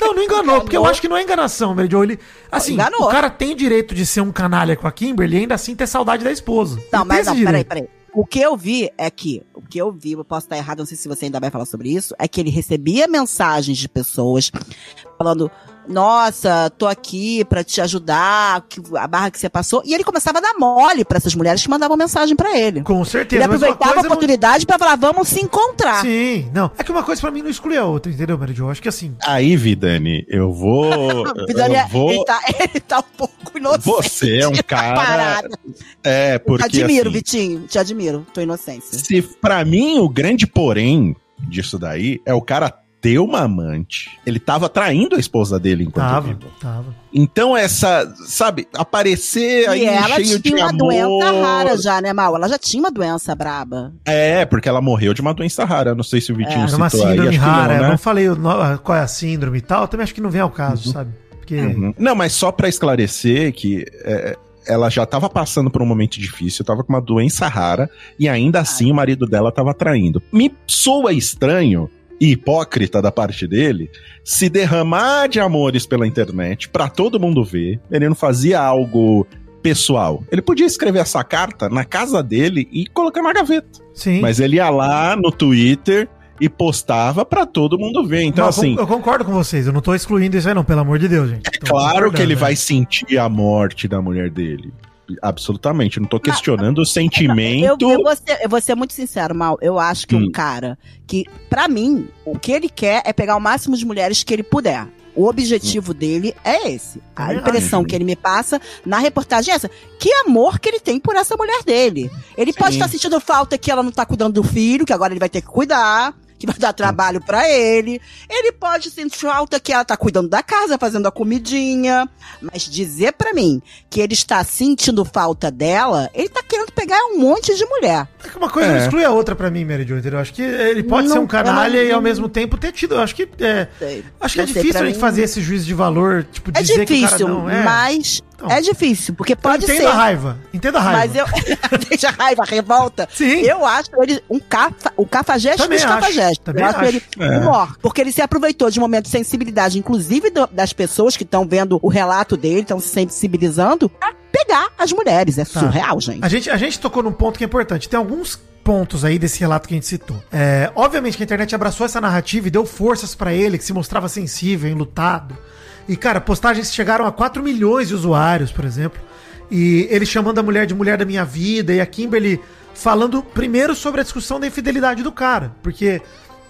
Não, não enganou, porque eu acho que não é enganação, Mary Jo. Ele, assim, Enganou. o cara tem direito de ser um canalha com a Kimberly e ainda assim ter saudade da esposa. Não, Ele mas não, peraí, peraí. O que eu vi é que, o que eu vi, eu posso estar errado, não sei se você ainda vai falar sobre isso, é que ele recebia mensagens de pessoas falando, nossa, tô aqui pra te ajudar, que- a barra que você passou, e ele começava a dar mole pra essas mulheres que mandavam mensagem pra ele. Com Ele certeza. mas uma aproveitava a coisa não- oportunidade pra falar, vamos se encontrar. Sim, não. É que uma coisa pra mim não exclui a outra, entendeu, Mary Jo? Acho que assim. Aí, Vidani, eu vou. Vidani, eu vou ele, tá, ele tá um pouco inocente. Você é um cara. parada. É, Te porque. admiro, assim, Vitinho, te admiro, tua inocência. Se pra mim o grande porém disso daí é o cara ter uma amante. Ele tava traindo a esposa dele enquanto Tava, vivo. tava. Então essa, sabe, aparecer aí E ela cheio de tinha uma amor. doença rara já, né, Mal? Ela já tinha uma doença braba. É, porque ela morreu de uma doença rara. Não sei se o Vitinho Era uma citou aí, síndrome que rara. não, Eu né? não falei qual é a síndrome e tal. Eu também acho que não vem ao caso, sabe? Porque. Uhum. Não, mas só pra esclarecer que é, ela já tava passando por um momento difícil, tava com uma doença rara e ainda assim o marido dela tava traindo. Me soa estranho e hipócrita da parte dele se derramar de amores pela internet pra todo mundo ver. Ele não fazia algo pessoal. Ele podia escrever essa carta na casa dele e colocar na gaveta. Sim. Mas ele ia lá no Twitter e postava pra todo mundo ver. Então, Não, assim, eu concordo com vocês. Eu não tô excluindo isso aí, não, pelo amor de Deus, gente. é claro que ele vai sentir a morte da mulher dele. Absolutamente. Eu não tô questionando o Eu, sentimento. eu, vou ser, eu vou ser muito sincero, Mal. Eu acho que Hum. um cara que, pra mim, o que ele quer é pegar o máximo de mulheres que ele puder. O objetivo dele é esse. A impressão que ele me passa na reportagem é essa. Que amor que ele tem por essa mulher dele. Ele pode Sim. estar sentindo falta que ela não tá cuidando do filho, que agora ele vai ter que cuidar, que vai dar trabalho pra ele. Ele pode sentir falta que ela tá cuidando da casa, fazendo a comidinha. Mas dizer pra mim que ele está sentindo falta dela, ele tá querendo pegar um monte de mulher. É que uma coisa É. não exclui a outra pra mim, Mary Jo, entendeu? Eu acho que ele pode Não, ser um canalha não- e ao mesmo tempo ter tido. Eu acho que é, Sei. acho que é difícil a gente mim- fazer esse juízo de valor, tipo, É dizer que o difícil, cara não é. mas Então. é difícil, porque pode eu entendo ser. a raiva. Entendo a raiva. Mas eu. Deixa a raiva, a revolta. Sim. Eu acho ele um cafa, o cafajeste Também dos acho, cafajestes. também eu acho, acho. ele É. o maior. Porque ele se aproveitou de um momento de sensibilidade, inclusive do- das pessoas que estão vendo o relato dele, estão se sensibilizando, pra pegar as mulheres. É Tá. surreal, gente. A gente, a gente tocou num ponto que é importante. Tem alguns pontos aí desse relato que a gente citou. É, obviamente que a internet abraçou essa narrativa e deu forças pra ele, que se mostrava sensível, enlutado. E, cara, postagens chegaram a 4 milhões de usuários, por exemplo. E ele chamando a mulher de mulher da minha vida, e a Kimberly falando primeiro sobre a discussão da infidelidade do cara. Porque,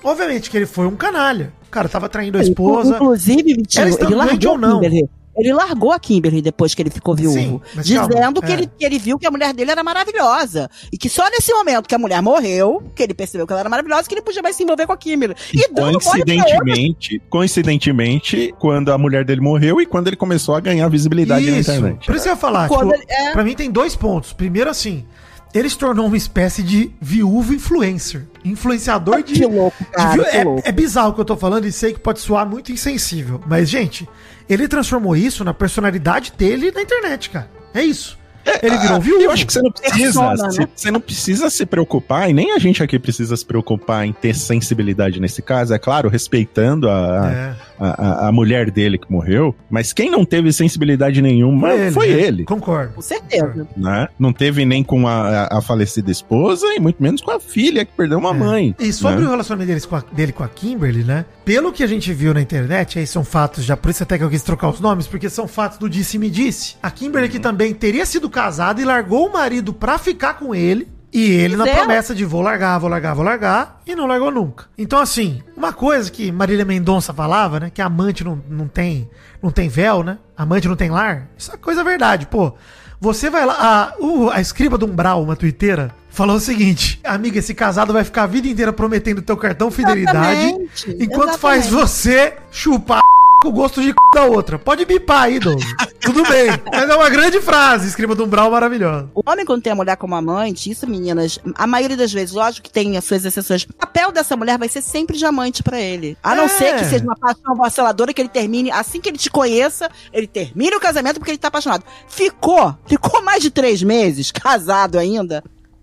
obviamente, que ele foi um canalha. O cara tava traindo a esposa. Inclusive, Vitinho, está ele largou ou não? Kimberly. Ele largou a Kimberly depois que ele ficou viúvo. Sim, dizendo calma, que, é. ele, que ele viu que a mulher dele era maravilhosa. E que só nesse momento que a mulher morreu, que ele percebeu que ela era maravilhosa, que ele podia mais se envolver com a Kimberly. E outra. Coincidentemente, coincidentemente, quando a mulher dele morreu e quando ele começou a ganhar visibilidade na Isso. internet. Por isso que eu ia falar, tipo, ele- é. pra mim tem dois pontos. Primeiro, assim, ele se tornou uma espécie de viúvo influencer. Influenciador de. Que louco, de cara. que é, louco. é bizarro o que eu tô falando e sei que pode soar muito insensível. Mas, gente, ele transformou isso na personalidade dele na internet, cara. É isso. Ele virou um viúvo. Eu acho que você não precisa, Persona, se- né? você não precisa se preocupar, e nem a gente aqui precisa se preocupar em ter sensibilidade nesse caso, é claro, respeitando a, É, a, a- a mulher dele que morreu, mas quem não teve sensibilidade nenhuma foi né? ele, Concordo. Com certeza. né? Não teve nem com a, a falecida esposa e muito menos com a filha que perdeu uma É. mãe. E sobre né? o relacionamento deles com a- dele com a Kimberly, né? Pelo que a gente viu na internet, aí são fatos já, por isso até que eu quis trocar os nomes, porque são fatos do disse-me disse. A Kimberly que também teria sido casada e largou o marido pra ficar com ele. E ele na promessa de vou largar, vou largar, vou largar, e não largou nunca. Então, assim, uma coisa que Marília Mendonça falava, né? Que amante não, não, tem, não tem véu, né? Amante não tem lar. Isso é coisa verdade, pô. Você vai lá. A, o- a escriba do Umbral, uma twitteira, falou o seguinte: Amiga, esse casado vai ficar a vida inteira prometendo teu cartão fidelidade. Exatamente, Enquanto faz exatamente. você chupar o gosto de c... da outra. Pode bipar aí, Douglas. Tudo bem. Mas é uma grande frase, escriba do Umbral maravilhosa. O homem, quando tem a mulher como amante, isso, meninas, a maioria das vezes, lógico que tem as suas exceções, o papel dessa mulher vai ser sempre de amante pra ele. A não É. ser que seja uma paixão vaciladora, que ele termine, assim que ele te conheça, ele termine o casamento porque ele tá apaixonado. Ficou, ficou mais de três meses, casado ainda,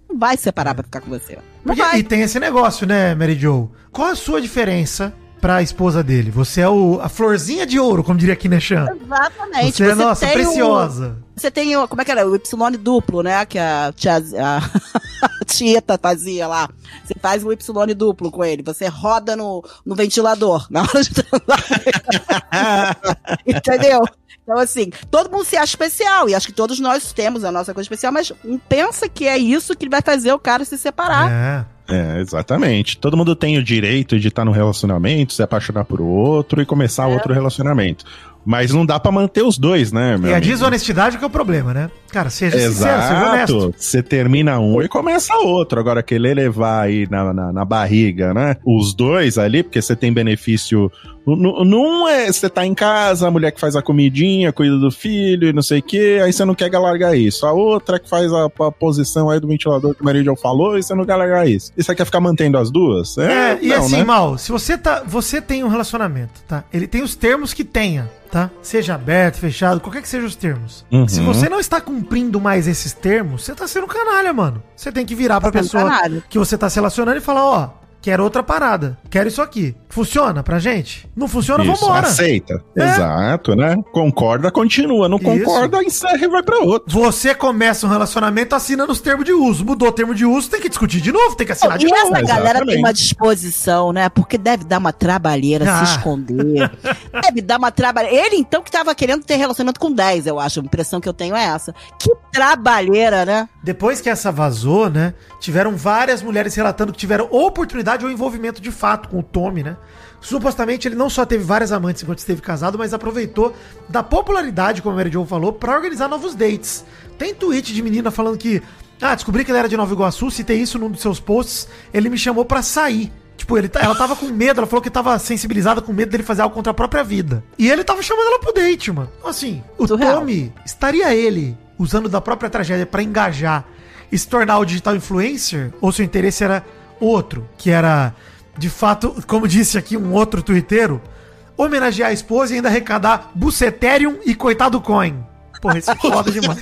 não vai se separar pra ficar com você. Não Porque- vai. e tem esse negócio, né, Mary Jo? Qual a sua diferença pra esposa dele? Você é o, a florzinha de ouro, como diria aqui Chan. Exatamente. Você é, nossa, tem o- preciosa. Você tem, o, como é que era? O Y duplo, né? Que a, tia, a, a Tieta fazia lá. Você faz o Y duplo com ele. Você roda no, no ventilador na hora de. Entendeu? Então, assim, todo mundo se acha especial. E acho que todos nós temos a nossa coisa especial, mas pensa que é isso que vai fazer o cara se separar. É. É, exatamente. Todo mundo tem o direito de estar no relacionamento, se apaixonar por outro e começar outro relacionamento. Mas não dá pra manter os dois, né, meu E a amigo? desonestidade que é o problema, né? Cara, seja sincero, seja honesto. Exato. Você termina um e começa outro. Agora, querer levar aí na, na, na barriga, né? Os dois ali, porque você tem benefício. Num é você tá em casa, a mulher que faz a comidinha, cuida do filho e não sei o quê, aí você não quer largar isso. A outra que faz a, a posição aí do ventilador que o marido já falou, e você não quer largar isso. E você quer ficar mantendo as duas? É, e não, assim, né? Mal, se você tá. Você tem um relacionamento, tá? Ele tem os termos que tenha, tá? Seja aberto, fechado, qualquer que sejam os termos. Uhum. Se você não está cumprindo mais esses termos, você tá sendo canalha, mano. Você tem que virar pra Tá sendo pessoa canalha. que você tá se relacionando e falar, ó, Quero outra parada. Quero isso aqui. Funciona pra gente? Não funciona, Isso, vambora. aceita. É. Exato, né? Concorda, continua. Não Isso. concorda, encerra e vai pra outro. Você começa um relacionamento assinando os termos de uso. Mudou o termo de uso, tem que discutir de novo, tem que assinar de E novo. essa galera tem uma disposição, né? Porque deve dar uma trabalheira Ah. se esconder. deve dar uma trabalheira. Ele, então, que tava querendo ter relacionamento com 10, eu acho. A impressão que eu tenho é essa. Que trabalheira, né? Depois que essa vazou, né? Tiveram várias mulheres relatando que tiveram oportunidade ou envolvimento de fato com o Tommy, né? Supostamente ele não só teve várias amantes enquanto esteve casado, mas aproveitou da popularidade, como a Mary Jo falou, pra organizar novos dates. Tem tweet de menina falando que, ah, descobri que ele era de Nova Iguaçu, citei isso num dos seus posts, ele me chamou pra sair. Tipo, ele, tá- ela tava com medo, ela falou que tava sensibilizada com medo dele fazer algo contra a própria vida. E ele tava chamando ela pro date, mano. Assim, o Surreal. Tommy, estaria ele usando da própria tragédia pra engajar e se tornar o digital influencer? Ou seu interesse era outro, que era, de fato, como disse aqui um outro twitteiro, homenagear a esposa e ainda arrecadar Buceterium e Coitado Coin. Porra, isso é foda demais.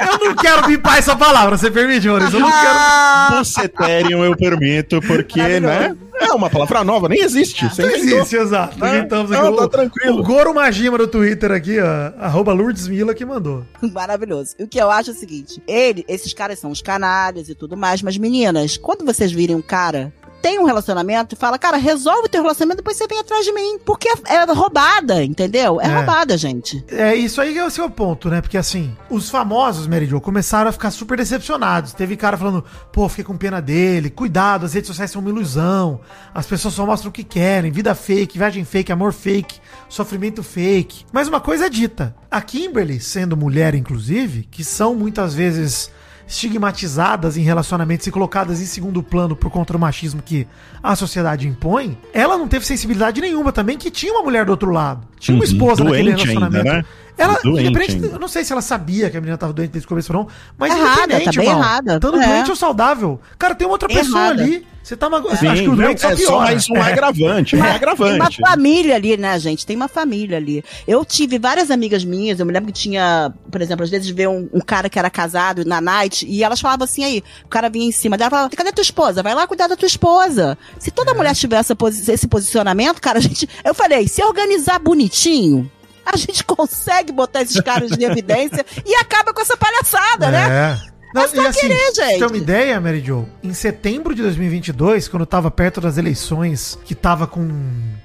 eu não quero bipar essa palavra, você permite, Maurício? Eu não quero. Buceterium eu permito, porque, né? É uma palavra nova, nem existe. Você Não inventou. existe, exato. É, Inventamos não, aqui. tá o- tranquilo. O Goro Magima do Twitter aqui, ó, arroba Lourdes Mila que mandou. Maravilhoso. O que eu acho é o seguinte: ele, esses caras são os canalhas e tudo mais, mas meninas, quando vocês virem um cara. Tem um relacionamento e fala, cara, resolve o teu relacionamento, depois você vem atrás de mim. Porque é, é roubada, entendeu? É, É. roubada, gente. É isso aí que é o seu ponto, né? Porque assim, os famosos, Mary Jo, começaram a ficar super decepcionados. Teve cara falando, pô, fiquei com pena dele, cuidado, as redes sociais são uma ilusão, as pessoas só mostram o que querem, vida fake, viagem fake, amor fake, sofrimento fake. Mas uma coisa é dita, a Kimberly, sendo mulher inclusive, que são muitas vezes estigmatizadas em relacionamentos e colocadas em segundo plano por conta do machismo que a sociedade impõe, ela não teve sensibilidade nenhuma também, que tinha uma mulher do outro lado. Tinha uma Uhum. esposa naquele Doente ainda, relacionamento. né? Ela, Doente independente, eu não sei se ela sabia que a menina tava doente desde o começo ou não, mas Errada, independente, tá bem irmão, errada. Tanto É. doente ou saudável. Cara, tem uma outra pessoa Errada. ali. Você tá magoando. Sim, Acho que o não, doente só é só piora. mais um É. agravante. É um Tem uma agravante. família ali, né, gente? Tem uma família ali. Eu tive várias amigas minhas, eu me lembro que tinha, por exemplo, às vezes ver um, um cara que era casado na night e elas falavam assim aí, o cara vinha em cima dela e falava, cadê tua esposa? Vai lá cuidar da tua esposa. Se toda É. mulher tiver essa posi- esse posicionamento, cara, a gente. Eu falei, se organizar bonitinho. A gente consegue botar esses caras em evidência e acaba com essa palhaçada, né? É. Não, É só assim, querer, gente. uma ideia, Mary Jo, em setembro de 2022, quando tava perto das eleições, que tava com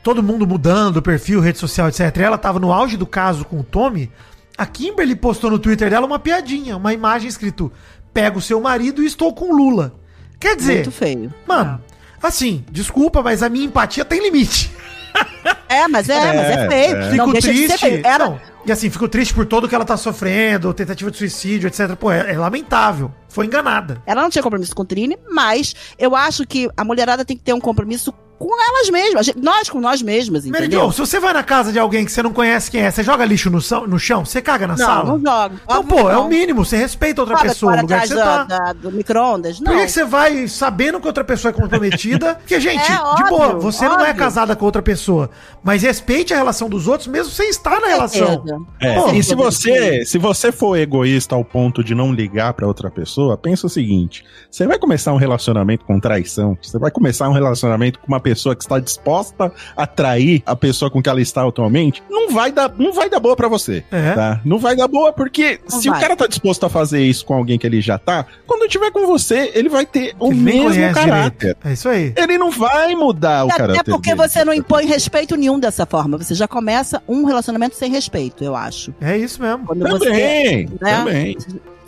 todo mundo mudando o perfil, rede social, etc. Ela tava no auge do caso com o Tommy, a Kimberly postou no Twitter dela uma piadinha, uma imagem escrito: Pego seu marido e estou com Lula. Quer dizer, Muito feio. mano, assim, desculpa, mas a minha empatia tem limite. É, mas é, mas é É, feio. é. Não Fico deixa de ser triste. feio. Era, Não, e assim, fico triste por tudo que ela tá sofrendo, tentativa de suicídio, etc. Pô, é, é lamentável. Foi enganada. Ela não tinha compromisso com o Trine, mas eu acho que a mulherada tem que ter um compromisso com elas mesmas. Gente- Nós com nós mesmas, Mary entendeu? Jo, se você vai na casa de alguém que você não conhece quem é, você joga lixo no, são- no chão? Você caga na não, sala? não joga. Então, Óbvio pô, que é não. o mínimo. Você respeita outra Joga pessoa, o fora lugar que você da- tá. da- do micro-ondas? Não. Por que, que você vai sabendo que outra pessoa é comprometida? Porque, gente, É, de óbvio, boa, você não é óbvio. casada com outra pessoa. Mas respeite a relação dos outros, mesmo sem estar na relação. É, Pô, e se você, se você for egoísta ao ponto de não ligar pra outra pessoa, pensa o seguinte: você vai começar um relacionamento com traição, você vai começar um relacionamento com uma pessoa que está disposta a trair a pessoa com que ela está atualmente, não vai dar, não vai dar boa pra você. É. Tá? Não vai dar boa porque Não se vai. o cara tá disposto a fazer isso com alguém que ele já tá, quando tiver com você, ele vai ter o Ele mesmo caráter. direito. É isso aí. Ele não vai mudar o Até caráter. porque dele. você não impõe respeito nenhum dessa forma. Você já começa um relacionamento sem respeito, eu acho. É isso mesmo. Quando você, Também, né? também.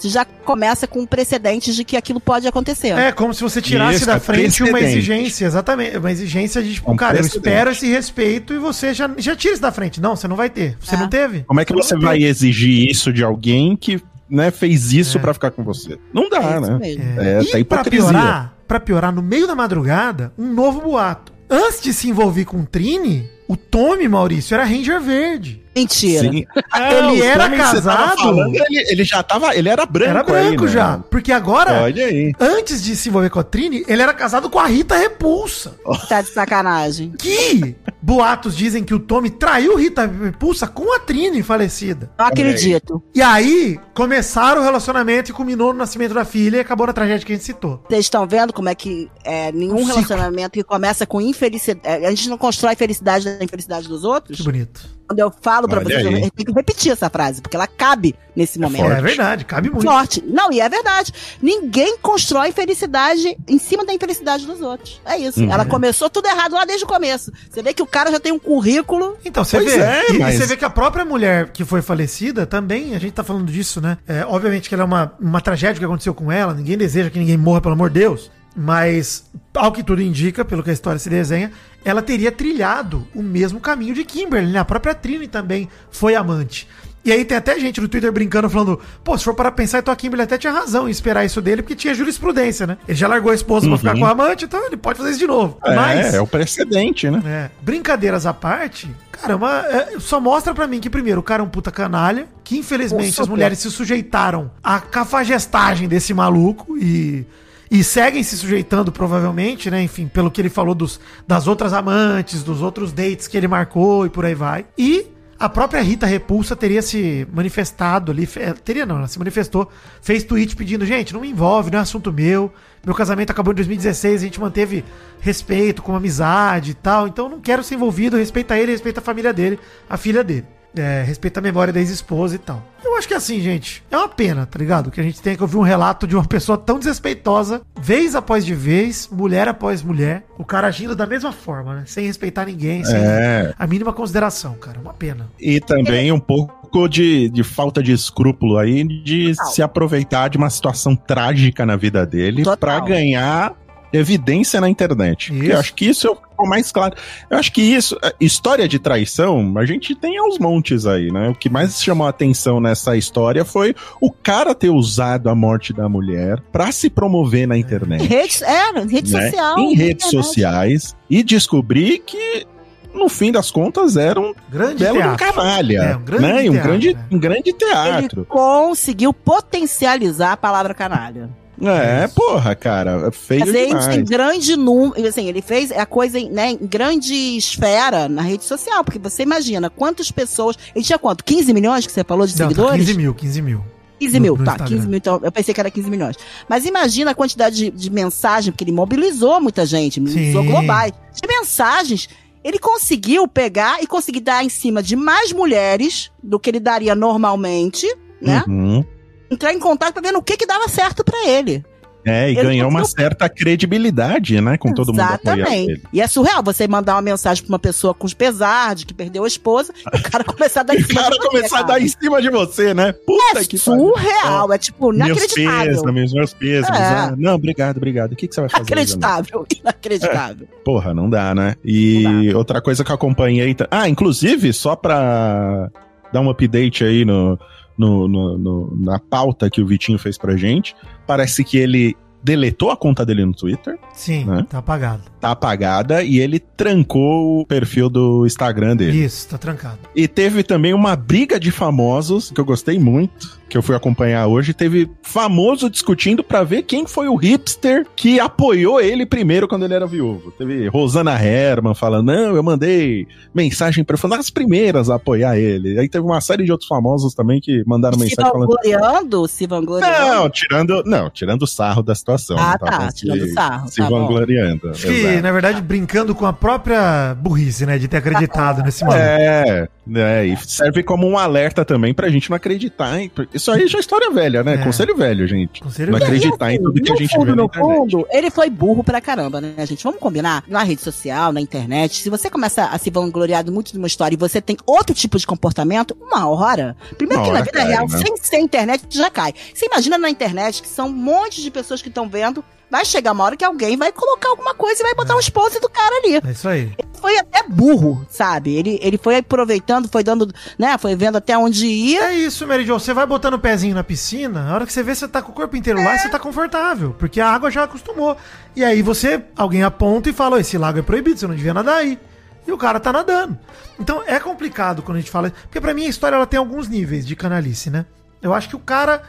Você já começa com precedentes de que aquilo pode acontecer. É como se você tirasse Isso, da é frente uma exigência, exatamente. Uma exigência de, tipo, Um cara, eu espero esse respeito e você já, já tira isso da frente. Não, você não vai ter. Você É. não teve? Como é que você não vai exigir isso de alguém que né, fez isso É. pra ficar com você? Não dá, É isso né? mesmo. É, e tá pra piorar, pra piorar, no meio da madrugada, um novo boato. Antes de se envolver com o Trini, O Tommy, Maurício, era Ranger Verde. Mentira. Sim. Ele era Tommy que você tava casado? falando, ele, ele já tava. Ele era branco. era branco aí, né? já. Porque agora, Olha aí. antes de se envolver com a Trini, ele era casado com a Rita Repulsa. Tá de sacanagem. Que boatos dizem que o Tommy traiu Rita Repulsa com a Trini falecida. Não acredito. E aí, começaram o relacionamento e culminou no nascimento da filha e acabou na tragédia que a gente citou. Vocês estão vendo como é que é, nenhum Um relacionamento que começa com infelicidade. é, A gente não constrói felicidade da infelicidade dos outros? Que bonito. Quando eu falo pra Olha vocês, eu aí. tenho que repetir essa frase, porque ela cabe nesse momento. forte. É verdade, cabe muito. Forte. Não, e é verdade. Ninguém constrói felicidade em cima da infelicidade dos outros. É isso. Uhum. Ela começou tudo errado lá desde o começo. Você vê que o cara já tem um currículo. Então, você Pois vê. é, e, e mas- você vê que a própria mulher que foi falecida também, a gente tá falando disso, né? É, obviamente que ela é uma, uma tragédia que aconteceu com ela, ninguém deseja que ninguém morra, pelo amor de Deus. Mas, ao que tudo indica, pelo que a história se desenha, ela teria trilhado o mesmo caminho de Kimberly, né? A própria Trini também foi amante. E aí tem até gente no Twitter brincando, falando, pô, se for para pensar, então a Kimberly até tinha razão em esperar isso dele, porque tinha jurisprudência, né? Ele já largou a esposa pra ficar Uhum. com a amante, então ele pode fazer isso de novo. É, Mas, é o precedente, né? é, brincadeiras à parte, cara, uma- é, só mostra pra mim que, primeiro, o cara é um puta canalha, que infelizmente Pô, as mulheres se sujeitaram à cafagestagem desse maluco e. E seguem se sujeitando, provavelmente, né? Enfim, pelo que ele falou dos, das outras amantes, dos outros dates que ele marcou e por aí vai. E a própria Rita Repulsa teria se manifestado ali. Teria não, ela se manifestou, fez tweet pedindo, gente, não me envolve, não é assunto meu. Meu casamento acabou em 2016, a gente manteve respeito, com amizade e tal. Então não quero ser envolvido, respeita ele, respeita a família dele, a filha dele. É, respeita a memória da ex-esposa e tal. Eu acho que é assim, gente, é uma pena, tá ligado? Que a gente tenha que ouvir um relato de uma pessoa tão desrespeitosa, vez após de vez, mulher após mulher, o cara agindo da mesma forma, né? Sem respeitar ninguém, sem É. a mínima consideração, cara. Uma pena. E também um pouco de, de falta de escrúpulo aí de Total. se aproveitar de uma situação trágica na vida dele pra ganhar evidência na internet. Isso. Eu acho que isso ficou mais claro. Eu acho que isso, é, história de traição, a gente tem aos montes aí, né? O que mais chamou a atenção nessa história foi o cara ter usado a morte da mulher pra se promover na internet. Rede, é, rede né? social. Em redes internet. sociais e descobrir que no fim das contas era um Grande belo de um teatro. canalha, É, um grande né? E um teatro, grande, né? um grande Ele teatro. conseguiu potencializar a palavra canalha. É, porra, cara, é feio Fazer isso em demais. grande número. Assim, ele fez a coisa em, né, em grande esfera na rede social. Porque você imagina quantas pessoas. Ele tinha quanto? 15 milhões que você falou de Não, tá seguidores? 15 mil, 15 mil. 15 no- mil, no tá, Instagram. 15 mil, então eu pensei que era 15 milhões. Mas imagina a quantidade de, de mensagem, porque ele mobilizou muita gente, mobilizou Sim. globais. De mensagens, ele conseguiu pegar e conseguir dar em cima de mais mulheres do que ele daria normalmente, né? Uhum. Entrar em contato pra ver no que que dava certo pra ele. É, e Ele ganhou uma certa credibilidade, né? Com todo mundo. Exatamente. E é surreal você mandar uma mensagem pra uma pessoa com os pesar de que perdeu a esposa e o cara começar a dar em E o cima cara de você, começar a dar em cima de você, né? Puta É que pariu. surreal, é tipo Meus inacreditável. pêsames, meus pêsames. É. ah, Não, obrigado, obrigado. O que, que você vai fazer? Inacreditável, inacreditável. Porra, não dá, né? E outra coisa que eu acompanhei. ta- Ah, inclusive, só pra dar um update aí no, no, no- no- na pauta que o Vitinho fez pra gente, parece que ele deletou a conta dele no Twitter, Sim, Né? tá apagado. tá apagada, e ele trancou o perfil do Instagram dele. Isso, tá trancado. E teve também uma briga de famosos, que eu gostei muito, que eu fui acompanhar hoje. Teve famoso discutindo pra ver quem foi o hipster que apoiou ele primeiro quando ele era viúvo. Teve Rosana Herman falando: Não, eu mandei mensagem pra. Foi uma das primeiras a apoiar ele. Aí teve uma série de outros famosos também que mandaram se mensagem falando. vangloriando, se vangloriando. Não, tirando, não, tirando o sarro da situação. Ah, tá, falando tirando se- sarro, Se tá vangloriando. Acho que, exato. na verdade, brincando com a própria burrice, né? De ter acreditado nesse maluco. É, é, e serve como um alerta também pra gente não acreditar em. Isso aí já é história velha, né? É. Conselho velho, gente. Conselho Não velho. acreditar em tudo que a gente fundo, vê na no internet. fundo, ele foi burro pra caramba, né, gente? Vamos combinar? Na rede social, na internet, se você começa a se vangloriar muito de uma história e você tem outro tipo de comportamento, uma hora. Primeiro Uma que na vida cai, real, né? sem ser internet, já cai. Você imagina na internet que são um monte de pessoas que estão vendo. Vai chegar uma hora que alguém vai colocar alguma coisa e vai botar um esposo do cara ali. É isso aí. Foi até burro, sabe? Ele, ele foi aproveitando, foi dando, né? Foi vendo até onde ia. É isso, Mary Jo. Você vai botando o pezinho na piscina, a hora que você vê, você tá com o corpo inteiro lá e você tá confortável. Porque a água já acostumou. E aí você, alguém aponta e fala, "Ó, esse lago é proibido, você não devia nadar aí. E o cara tá nadando. Então é complicado quando a gente fala. Porque pra mim a história ela tem alguns níveis de canalice, né? Eu acho que o cara.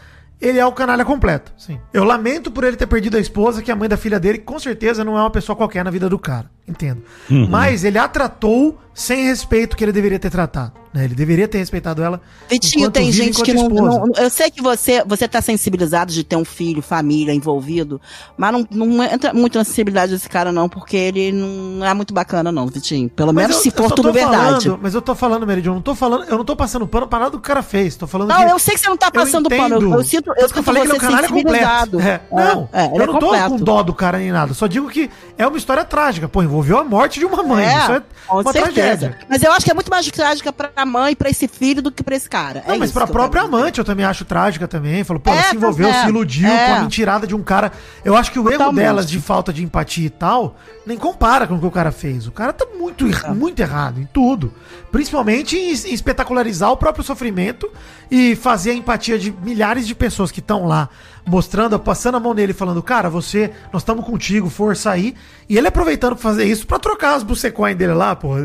Ele é o canalha completo, sim. Eu lamento por ele ter perdido a esposa, que é a mãe da filha dele, que com certeza não é uma pessoa qualquer na vida do cara. Entendo. Mas ele a tratou sem respeito que ele deveria ter tratado. Né? Ele deveria ter respeitado ela. Vitinho, tem vive, gente que não, não- Eu sei que você, você tá sensibilizado de ter um filho, família envolvido, mas não, não entra muito na sensibilidade desse cara, não, porque ele não é muito bacana, não, Vitinho. Pelo Mas menos eu- se for tudo verdade. falando- mas eu tô falando, Meridion, eu não tô falando, eu não tô passando pano pra nada do que o cara fez. Tô falando Não, que eu sei que você não tá passando eu pano. Eu, eu sinto, eu sinto eu falei que é você canalha sensibilizado. completo. É, não, é, eu é não tô com dó do cara nem nada. Só digo que é uma história trágica. Pô, envolveu a morte de uma mãe. É, Isso é uma certeza. tragédia. Mas eu acho que é muito mais trágica pra mãe, pra esse filho, do que pra esse cara. Não, é mas pra eu própria amante eu também acho trágica também. Falou, pô, É, ela se envolveu, tá se iludiu É. com a mentirada de um cara. Eu acho que o erro delas de falta de empatia e tal, nem compara com o que o cara fez. O cara tá muito, É. muito errado em tudo. Principalmente em, em espetacularizar o próprio sofrimento e fazer a empatia de milhares de pessoas que estão lá mostrando, passando a mão nele falando, cara, você, nós estamos contigo, força aí. E ele aproveitando pra fazer isso pra trocar as bucecoin dele lá, pô.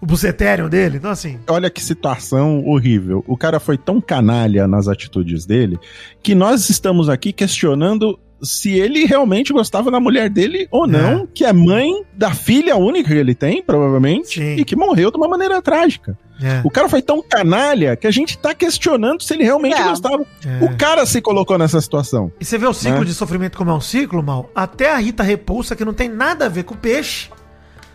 O buceterium dele. Então, assim. Olha que situação horrível. O cara foi tão canalha nas atitudes dele que nós estamos aqui questionando se ele realmente gostava da mulher dele ou não, que é mãe da filha única que ele tem, provavelmente, Sim. e que morreu de uma maneira trágica. É, O cara foi tão canalha que a gente tá questionando se ele realmente É. gostava. é. O cara se colocou nessa situação. E você vê o ciclo Né? de sofrimento como é um ciclo, mal? Até a Rita Repulsa, que não tem nada a ver com o peixe,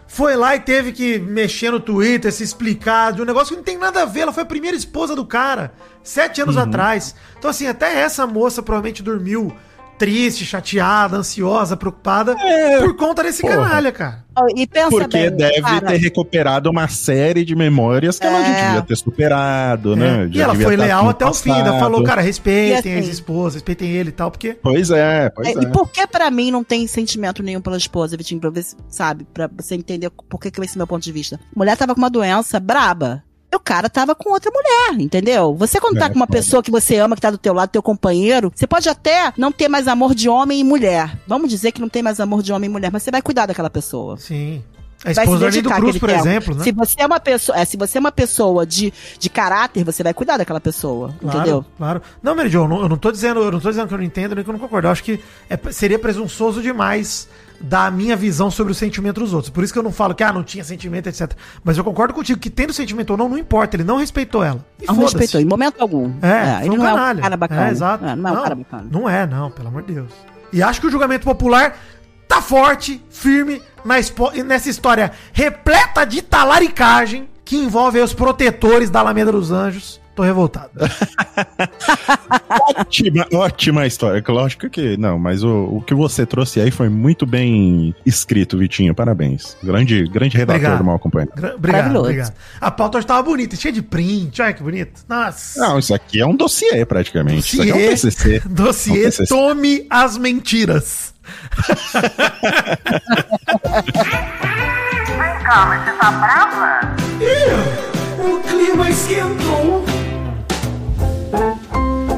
foi lá e teve que mexer no Twitter, se explicar de um negócio que não tem nada a ver. Ela foi a primeira esposa do cara, sete anos Uhum. atrás. Então, assim, até essa moça provavelmente dormiu triste, chateada, ansiosa, preocupada por conta desse porra. canalha, cara. E pensa Porque bem, deve cara, ter recuperado uma série de memórias que ela já É. devia ter superado, né? É. E Já ela devia foi tá leal até o fim, ainda passado. falou, cara, respeitem E a assim- ex-esposa, respeitem ele e tal, porque. Pois é, pois É, é. E por que pra mim não tem sentimento nenhum pela esposa, Vitinho? Pra ver, se- sabe? Pra você entender por que, que esse é meu ponto de vista. A mulher tava com uma doença braba. E o cara tava com outra mulher, entendeu? Você quando tá É, com uma pessoa que você ama, que tá do teu lado, teu companheiro, você pode até não ter mais amor de homem e mulher. Vamos dizer que não tem mais amor de homem e mulher, mas você vai cuidar daquela pessoa. Sim. A Vai esposa se do Arlindo dedicar Cruz, por tempo. exemplo, né? Se você é uma pessoa, é, se você é uma pessoa de, de caráter, você vai cuidar daquela pessoa, Claro, entendeu? Claro. Não, Mary Jo, eu não, eu não tô dizendo, eu não tô dizendo que eu não entendo nem que eu não concordo. Eu acho que é- seria presunçoso demais da minha visão sobre o sentimento dos outros. Por isso que eu não falo que ah, não tinha sentimento, etc. Mas eu concordo contigo que tendo sentimento ou não, não importa. Ele não respeitou ela. E Não respeitou, em momento algum. É, foi ele um não é canalha. um cara bacana. É, exato. É, não é um cara bacana. Não é, não, pelo amor de Deus. E acho que o julgamento popular tá forte, firme nessa história repleta de talaricagem que envolve os protetores da Alameda dos Anjos. Tô revoltado. Ótima, ótima história. Lógico que não, mas o, o que você trouxe aí foi muito bem escrito, Vitinho. Parabéns. Grande, grande redator Obrigado. do Mal Acompanhado. Gra- Obrigado, obrigado. A pauta hoje tava bonita, cheia de print. Olha que bonito. Nossa. Não, isso aqui é um dossiê, praticamente. Isso aqui é um Dossiê. TCC. Dossiê Não precisa- Tome as Mentiras. O clima esquentou.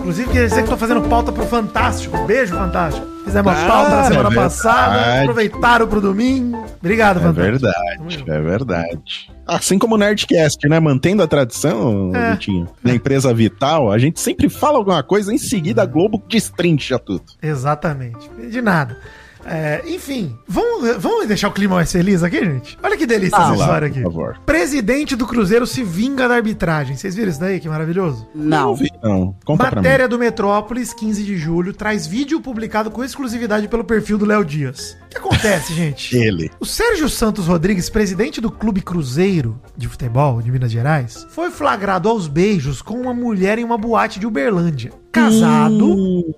Inclusive, queria dizer que tô fazendo pauta pro Fantástico. Beijo, Fantástico. Fizemos Ah, pauta na semana é passada. Aproveitaram pro domingo. Obrigado, É Fantástico. verdade, é verdade. Assim como o Nerdcast, né? Mantendo a tradição, É. Vitinho, na empresa Vital, a gente sempre fala alguma coisa, em seguida a Globo destrincha tudo. Exatamente. De nada. É, enfim, vamos, vamos deixar o clima mais feliz aqui, gente? Olha que delícia essa Vamos lá, história por aqui. favor. Presidente do Cruzeiro se vinga da arbitragem. Vocês viram isso daí? Que maravilhoso. Não. vi, não. Conta pra mim. Matéria do Metrópolis, 15 de julho, traz vídeo publicado com exclusividade pelo perfil do Léo Dias. O que acontece, gente? Ele. O Sérgio Santos Rodrigues, presidente do Clube Cruzeiro de Futebol de Minas Gerais, foi flagrado aos beijos com uma mulher em uma boate de Uberlândia. Casado,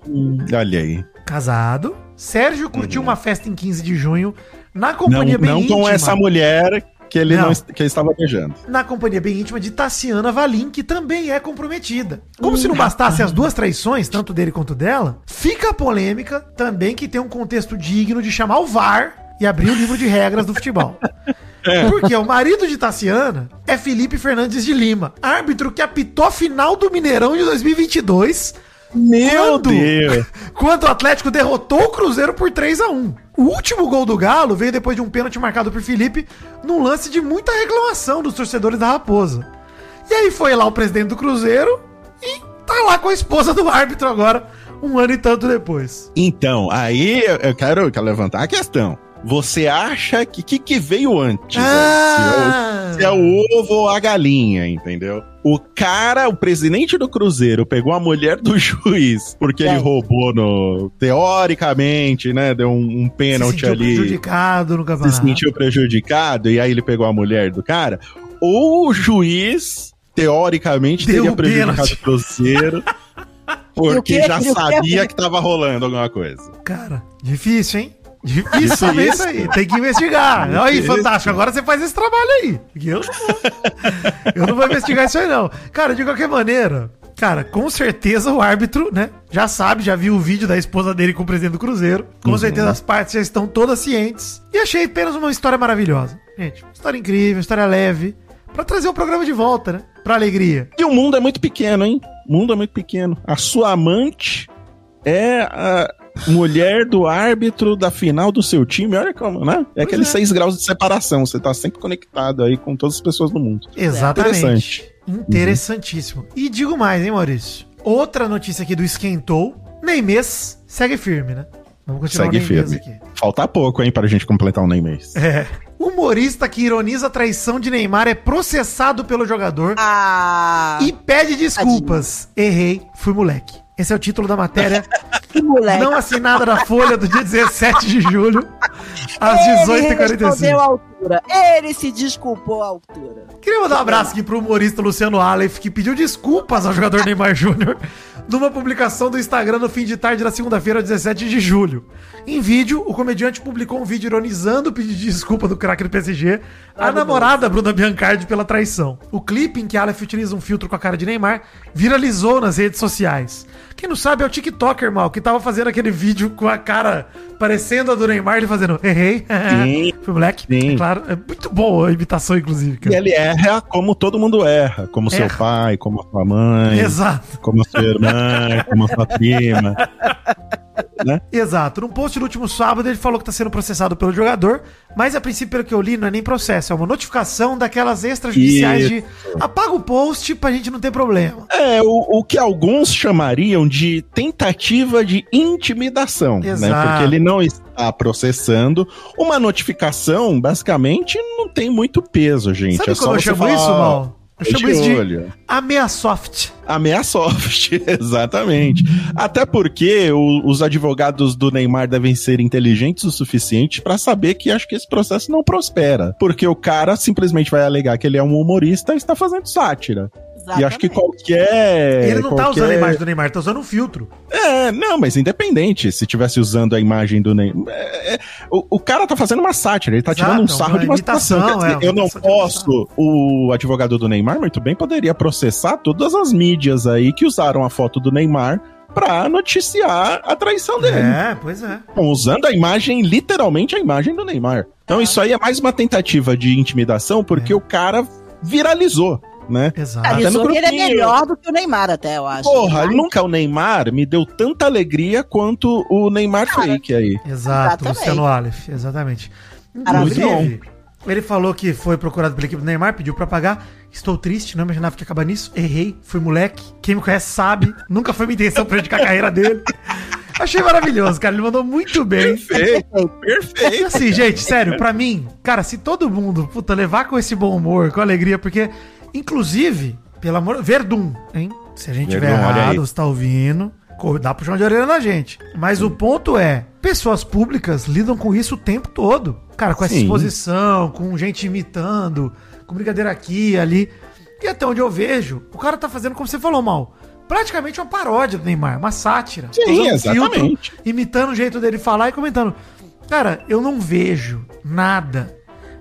Hum, olha aí. casado. Sérgio curtiu uma festa em 15 de junho na Não, companhia bem não íntima. com essa mulher que ele, Não. não. que ele estava beijando. na companhia bem íntima de Tassiana Valim, que também é comprometida. Como se não bastasse as duas traições, tanto dele quanto dela, fica a polêmica também que tem um contexto digno de chamar o VAR e abrir o livro de regras do futebol. Porque o marido de Tassiana é Felipe Fernandes de Lima, árbitro que apitou a final do Mineirão de 2022, Meu Quando? Deus! quando o Atlético derrotou o Cruzeiro por 3 a 1 O último gol do Galo veio depois de um pênalti marcado por Felipe num lance de muita reclamação dos torcedores da Raposa. E aí foi lá o presidente do Cruzeiro e tá lá com a esposa do árbitro agora, um ano e tanto depois. Então, aí eu quero, eu quero levantar a questão. Você acha que que, que veio antes? né? Ah. Se é o- se é o ovo ou a galinha, entendeu? O cara, o presidente do Cruzeiro, pegou a mulher do juiz porque ele roubou no. Teoricamente, né? Deu um, um pênalti sentiu ali. prejudicado no Se campeonato. sentiu prejudicado e aí ele pegou a mulher do cara. Ou o juiz, teoricamente, Deu teria um prejudicado pênalti. o Cruzeiro. Porque já sabia que tava rolando alguma coisa. Cara, difícil, hein? Difícil Difícil. saber isso aí. Tem que investigar. Olha aí, fantástico. Agora você faz esse trabalho aí. Eu não vou. eu não vou investigar isso aí, não. Cara, de qualquer maneira, cara, com certeza o árbitro, né? Já sabe, já viu o vídeo da esposa dele com o presidente do Cruzeiro. Com certeza as partes já estão todas cientes. E achei apenas uma história maravilhosa. Gente, história incrível, história leve. Pra trazer o programa de volta, né? Pra alegria. E o mundo é muito pequeno, hein? O mundo é muito pequeno. A sua amante é a mulher do árbitro da final do seu time. Olha como, né? É aqueles é. seis graus de separação. Você tá sempre conectado aí com todas as pessoas do mundo. Exatamente. Interessante. Interessantíssimo. E digo mais, hein, Maurício? Outra notícia aqui do Esquentou. Neymês segue firme, né? Vamos continuar Segue o Neymês firme. Falta pouco, hein, pra gente completar o nem mês. É. Humorista que ironiza a traição de Neymar é processado pelo jogador Ah, e pede desculpas. Errei, fui moleque. Esse é o título da matéria que moleque. não assinada na Folha do dia 17 de julho, às Ele respondeu 18h45. à altura. Ele se desculpou à altura. Queria mandar um abraço aqui pro humorista Luciano Aleph, que pediu desculpas ao jogador Neymar Júnior numa publicação do Instagram no fim de tarde da segunda-feira, 17 de julho. Em vídeo, o comediante publicou um vídeo ironizando o pedido de desculpa do craque do PSG à namorada Bruna Biancardi pela traição. O clipe em que Aleph utiliza um filtro com a cara de Neymar viralizou nas redes sociais. Quem não sabe é o TikToker, mal, que tava fazendo aquele vídeo com a cara parecendo a do Neymar, ele fazendo errei. Sim. Foi moleque, Sim. é claro. É muito boa a imitação, inclusive, E cara. ele erra como todo mundo erra. Como seu Erra. pai, como a sua mãe, Exato. como a sua irmã, como a sua prima. Exato. Num post no último sábado, ele falou que tá sendo processado pelo jogador, mas a princípio, pelo que eu li, não é nem processo, é uma notificação daquelas extrajudiciais de apaga o post pra gente não ter problema. É, o, o que alguns chamariam de tentativa de intimidação, né? Exato. Porque ele não está processando. Uma notificação, basicamente, não tem muito peso, gente. Sabe é como eu chamo falar, isso, Mal? Eu fica chamo isso de olho. ameaçoft. Ameaçoft, exatamente. Até porque o- os advogados do Neymar devem ser inteligentes o suficiente pra saber que acho que esse processo não prospera. Porque o cara simplesmente vai alegar que ele é um humorista e está fazendo sátira. E acho que Exatamente. qualquer. ele não tá qualquer- usando a imagem do Neymar, tá usando um filtro. É, não, mas independente, se tivesse usando a imagem do Neymar. é, é, o, o cara tá fazendo uma sátira, ele tá Exato, tirando um é sarro uma de uma imitação, situação. Dizer, é, uma eu não posso. O advogado do Neymar, muito bem, poderia processar todas as mídias aí que usaram a foto do Neymar pra noticiar a traição dele. É, pois é. Estão usando a imagem, literalmente a imagem do Neymar. Então isso aí é mais uma tentativa de intimidação, porque É. o cara viralizou, né? Exato. Até no ele é melhor do que o Neymar, até, eu acho. Porra, nunca o Neymar me deu tanta alegria quanto o Neymar fake aí. Exato, Exatamente. Luciano Aleph, exatamente. Maravilhoso. Inclusive, ele falou que foi procurado pela equipe do Neymar, pediu pra pagar. Estou triste, não imaginava que ia acabar nisso. Errei, fui moleque. Quem me conhece sabe. Nunca foi minha intenção prejudicar a carreira dele. Achei maravilhoso, cara. Ele mandou muito bem. Perfeito, perfeito. assim, gente, sério, pra mim, cara, se todo mundo, puta, levar com esse bom humor, com alegria, porque, inclusive, pelo amor. Verdun, hein? Se a gente tiver Verdun, aí. errado, você tá ouvindo, dá puxão de orelha na gente. Mas o ponto é: pessoas públicas lidam com isso o tempo todo. Cara, com essa Sim. exposição, com gente imitando, com brincadeira aqui ali. E até onde eu vejo, o cara tá fazendo, como você falou, mal. Praticamente uma paródia do Neymar, uma sátira. Sim, exatamente. imitando o jeito dele falar e comentando. Cara, eu não vejo nada.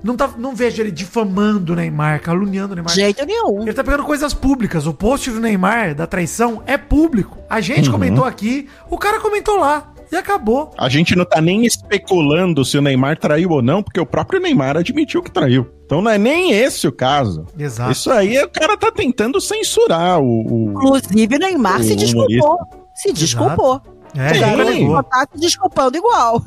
Não, tá, não vejo ele difamando o Neymar, caluniando o Neymar. De jeito nenhum. Ele tá pegando coisas públicas. O post do Neymar, da traição, é público. A gente Uhum. comentou aqui, o cara comentou lá. E acabou. A gente não tá nem especulando se o Neymar traiu ou não, porque o próprio Neymar admitiu que traiu. Então não é nem esse o caso. Exato. Isso aí o cara tá tentando censurar o. o- Inclusive, o Neymar O se desculpou. Se desculpou. É, Sim. ele negou. Só tá se desculpando igual.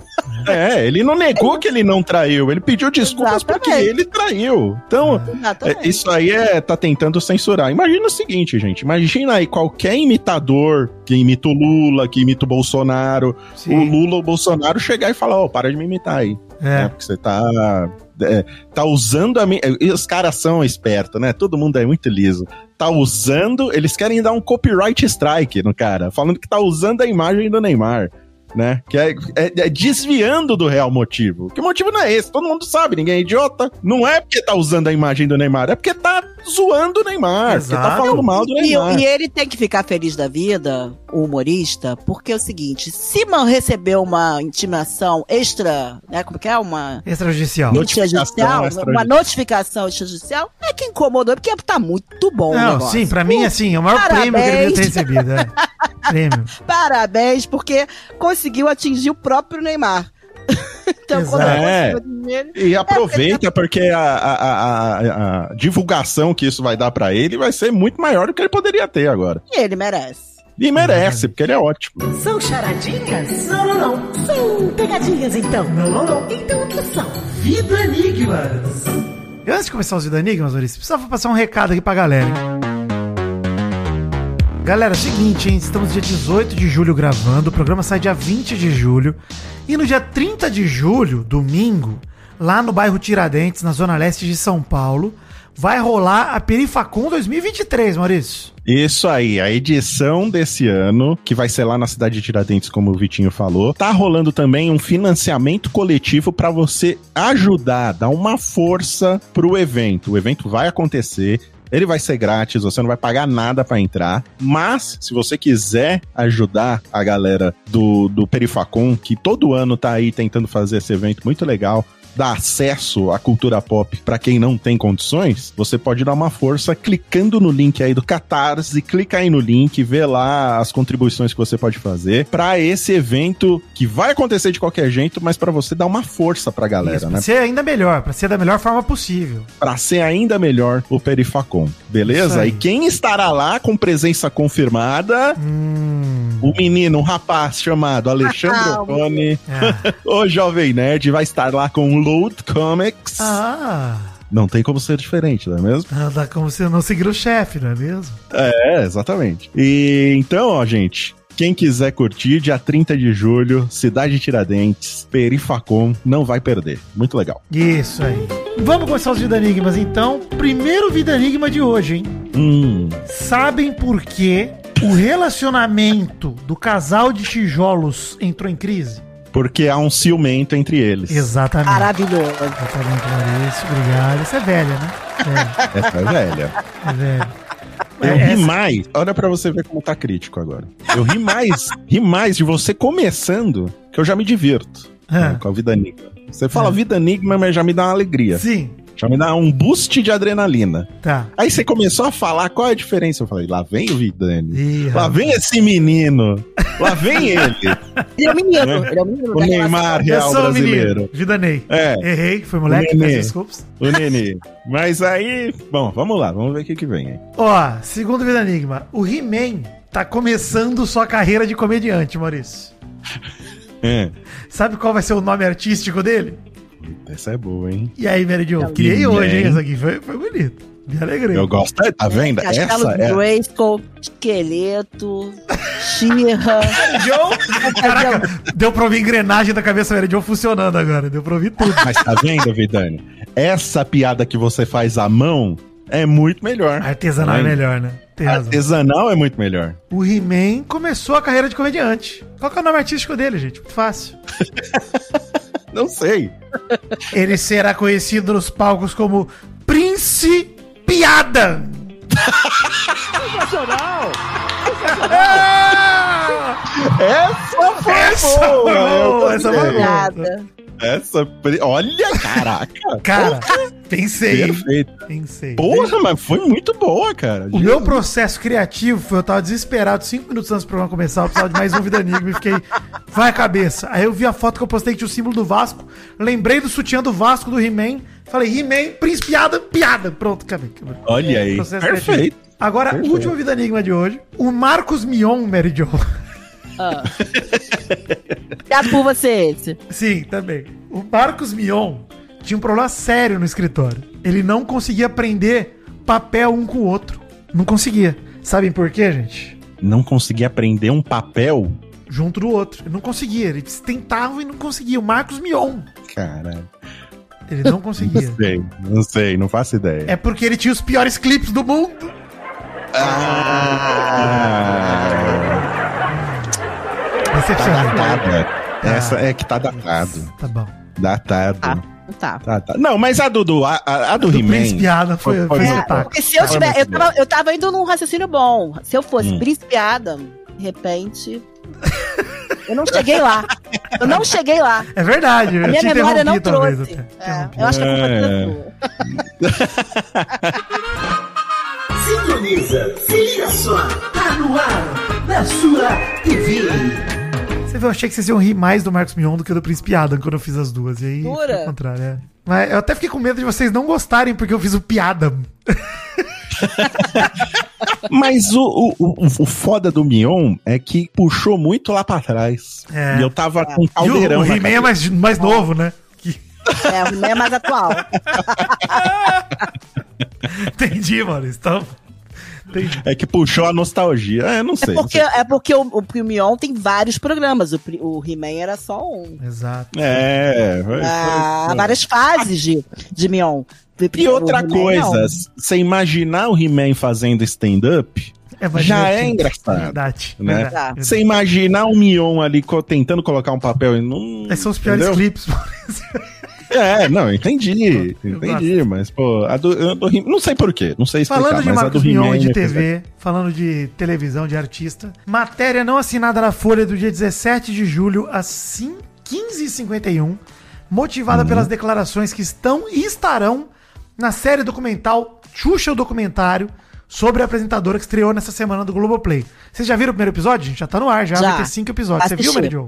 É, ele não negou que ele não traiu, ele pediu desculpas Exatamente. porque ele traiu. Então, é, isso aí é tá tentando censurar. Imagina o seguinte, gente, imagina aí qualquer imitador que imita o Lula, que imita o Bolsonaro, o Sim. Lula ou o Bolsonaro chegar e falar, ó, para de me imitar aí. Né? É. Porque você tá é, tá usando a minha. E os caras são espertos, né? Todo mundo é muito liso. Tá usando. Eles querem dar um copyright strike no cara, falando que tá usando a imagem do Neymar. Né? Que é, é- é desviando do real motivo. Que o motivo não é esse, todo mundo sabe, ninguém é idiota. Não é porque tá usando a imagem do Neymar, é porque tá zoando o Neymar, tá Exato. falando mal do E, Neymar. e ele tem que ficar feliz da vida, o humorista, porque é o seguinte: se man recebeu uma intimação extra, né? Como que é? Uma Extrajudicial. Notificação extrajudicial, extrajudicial. uma notificação extrajudicial, é que incomodou, porque tá muito bom o Não, negócio. sim, pra mim, assim, é o maior Parabéns. prêmio que ele devia ter recebido. É. prêmio. Parabéns, porque conseguiu atingir o próprio Neymar. então. É. eu consigo ele, E aproveita, porque a, a- a- a- a divulgação que isso vai dar pra ele vai ser muito maior do que ele poderia ter agora. ele merece. E merece, porque ele é ótimo. São charadinhas? Não, não, não. São pegadinhas, então. Não, não, não. Então o que são? Vida Enigmas. E antes de começar os Vida Enigmas, Maurício, precisava passar um recado aqui pra galera. hein? Galera, é o seguinte, hein? Estamos dia 18 de julho gravando, o programa sai dia 20 de julho. E no dia 30 de julho, domingo, lá no bairro Tiradentes, na zona leste de São Paulo, vai rolar a Perifacom 2023, Maurício. Isso aí, a edição desse ano, que vai ser lá na cidade de Tiradentes, como o Vitinho falou, tá rolando também um financiamento coletivo pra você ajudar, dar uma força pro evento. O evento vai acontecer. Ele vai ser grátis, você não vai pagar nada pra entrar. Mas, se você quiser ajudar a galera do, do Perifacom, que todo ano tá aí tentando fazer esse evento muito legal, dar acesso à cultura pop pra quem não tem condições, você pode dar uma força clicando no link aí do Catarse, clica aí no link, vê lá as contribuições que você pode fazer pra esse evento que vai acontecer de qualquer jeito, mas pra você dar uma força pra galera, Isso, né? pra ser ainda melhor, pra ser da melhor forma possível. Pra ser ainda melhor o Perifacom, beleza? E quem estará lá com presença confirmada, Hum. o menino, um rapaz chamado Alexandre Ah, Ottoni, Ah. o Jovem Nerd, vai estar lá com Load Comics. ah. Não tem como ser diferente, não é mesmo? Ah, Dá como se não seguir o chefe, não é mesmo? É, exatamente. E então, ó, gente. Quem quiser curtir, dia 30 de julho, Cidade de Tiradentes, Perifacom, não vai perder. Muito legal. Isso aí. Vamos começar os Vida Enigmas então. Primeiro Vida Enigma de hoje, hein? Hum, Sabem por que o relacionamento do casal de tijolos entrou em crise? Porque há um ciumento entre eles. Exatamente. Maravilhoso. Exatamente, Maurício. Obrigado. Isso é velha, né? É, Essa é velha. é velha. Eu É, ri essa- mais. Olha pra você ver como tá crítico agora. Eu ri mais, ri mais de você começando, que eu já me divirto Ah. né, com a vida enigma. Você fala É. vida enigma, mas já me dá uma alegria. Sim, me dá um boost de adrenalina. tá. Aí você começou a falar qual é a diferença. Eu falei, lá vem o Vidani. Ih, Lá rapaz. vem esse menino. Lá vem ele. Ele é o menino. Né? Ele é o menino. O Neymar Eu real sou o brasileiro. menino. Vida Ney. É, Errei, foi moleque, peço desculpas. o Nenê. Mas aí, bom, vamos lá, vamos ver o que que vem aí. Ó, segundo Vida Enigma, o He-Man tá começando sua carreira de comediante, Maurício. É. Sabe qual vai ser o nome artístico dele? Essa é boa, hein? E aí, Mary Jo? Criei hoje, hein? Essa aqui foi, foi bonito. Me alegrei. Eu gosto. Tá vendo? Castelo Essa é. Grayskull, esqueleto, Xirra. Caraca, deu pra ouvir engrenagem da cabeça Mary Jo funcionando agora. Deu pra ouvir tudo. Mas tá vendo, Vidani? Essa piada que você faz à mão é muito melhor. Artesanal é Tá vendo? melhor, né? Artesanal é muito melhor. O He-Man começou a carreira de comediante. Qual que é o nome artístico dele, gente? Muito fácil. Não sei. Ele será conhecido nos palcos como Prince Piada. Essa foi Essa boa. foi boa, essa foi boa. Essa. Olha, caraca. Cara, pensei? Perfeito. Pensei. Porra, mas foi muito boa, cara. O meu processo criativo foi eu tava desesperado, cinco minutos antes do programa começar, eu precisava de mais um Vida Enigma e fiquei, vai cabeça. Aí eu vi a foto que eu postei que tinha o símbolo do Vasco, lembrei do sutiã do Vasco, do He-Man, falei, He-Man, Prince Piada, piada. Pronto, acabei. Olha aí. Processo Perfeito. criativo. Agora, Perfeito. último Vida Enigma de hoje. O Marcos Mion, Mary Jo. Ah. Piada por você esse. Sim, também. O Marcos Mion tinha um problema sério no escritório. Ele não conseguia prender papel um com o outro. Não conseguia. Sabem por quê, gente? Não consegui aprender um papel? Junto do outro. Ele não conseguia. Eles tentavam e não conseguiam. O Marcos Mion. Caralho. Ele não Não conseguia. sei, não sei, não faço ideia. É porque ele tinha os piores clipes do mundo. Ah, tá Decepcionante. datada. Essa é que tá datado. Tá bom. Datado. Ah, tá. Tá, tá. Não, mas a do, do- a, a, a do Do He-Man. Foi, Foi- É, porque se eu tiver. Eu tava, eu tava indo num raciocínio bom. Se eu fosse Hum. De repente. Eu não cheguei lá. Eu não cheguei lá. É verdade. A minha memória não talvez, trouxe. até. É, eu acho que a culpa é É. Sintoniza, se liga só, tá no ar, na sua TV. Você viu, eu achei que vocês iam rir mais do Marcos Mion do que do Príncipe Adam quando eu fiz as duas. E aí, Jura? foi o contrário, é. Mas eu até fiquei com medo de vocês não gostarem porque eu fiz o piada. Mas o, o, o, o foda do Mion é que puxou muito lá pra trás. É. E eu tava com um E o, caldeirão. o He-Man é mais, mais novo, né? Que- É, o meu é mais atual. Entendi, mano. Então... Entendi. É que puxou a nostalgia. É, não sei. É porque, sei. é porque o, o, o Mion tem vários programas. O, o He-Man era só um. Exato. É, foi- Ah, foi- várias fases de, de Mion. E outra coisa, você imaginar o He-Man fazendo stand-up, É Já é engraçado, Verdade. né? verdade, Tá. você imaginar o Mion ali co- tentando colocar um papel e não. Esses são os piores entendeu? clipes. É, não, entendi. Eu Entendi, mas, pô, a do, a do Não sei porquê, não sei explicar, Falando de mas a do Marcos Mion e de é- TV, falando de televisão, de artista, matéria não assinada na Folha do dia 17 de julho, às 5 15h51, motivada pelas declarações que estão e estarão na série documental Xuxa o Documentário, sobre a apresentadora que estreou nessa semana do Globoplay. Vocês já viram o primeiro episódio? gente? Já tá no ar, já, Já. vai ter cinco episódios. Você viu. Mary Jo?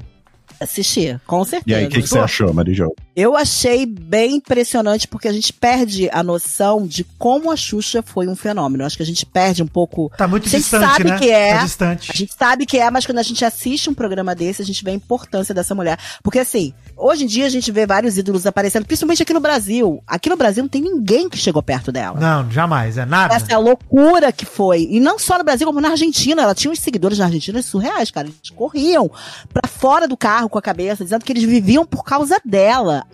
Assistir, com E certeza. aí, o que, que você achou, Marijol? Eu achei bem impressionante porque a gente perde a noção de como a Xuxa foi um fenômeno. Acho que a gente perde um pouco. Tá muito a gente distante, sabe né? que é. Tá distante. A gente sabe que é, mas quando a gente assiste um programa desse, a gente vê a importância dessa mulher. Porque assim, hoje em dia a gente vê vários ídolos aparecendo, principalmente aqui no Brasil. Aqui no Brasil não tem ninguém que chegou perto dela. Não, jamais, é nada. Essa é a loucura que foi. E não só no Brasil, como na Argentina. Ela tinha uns seguidores na Argentina surreais, cara. Eles corriam pra fora do carro com a cabeça, dizendo que eles viviam por causa dela.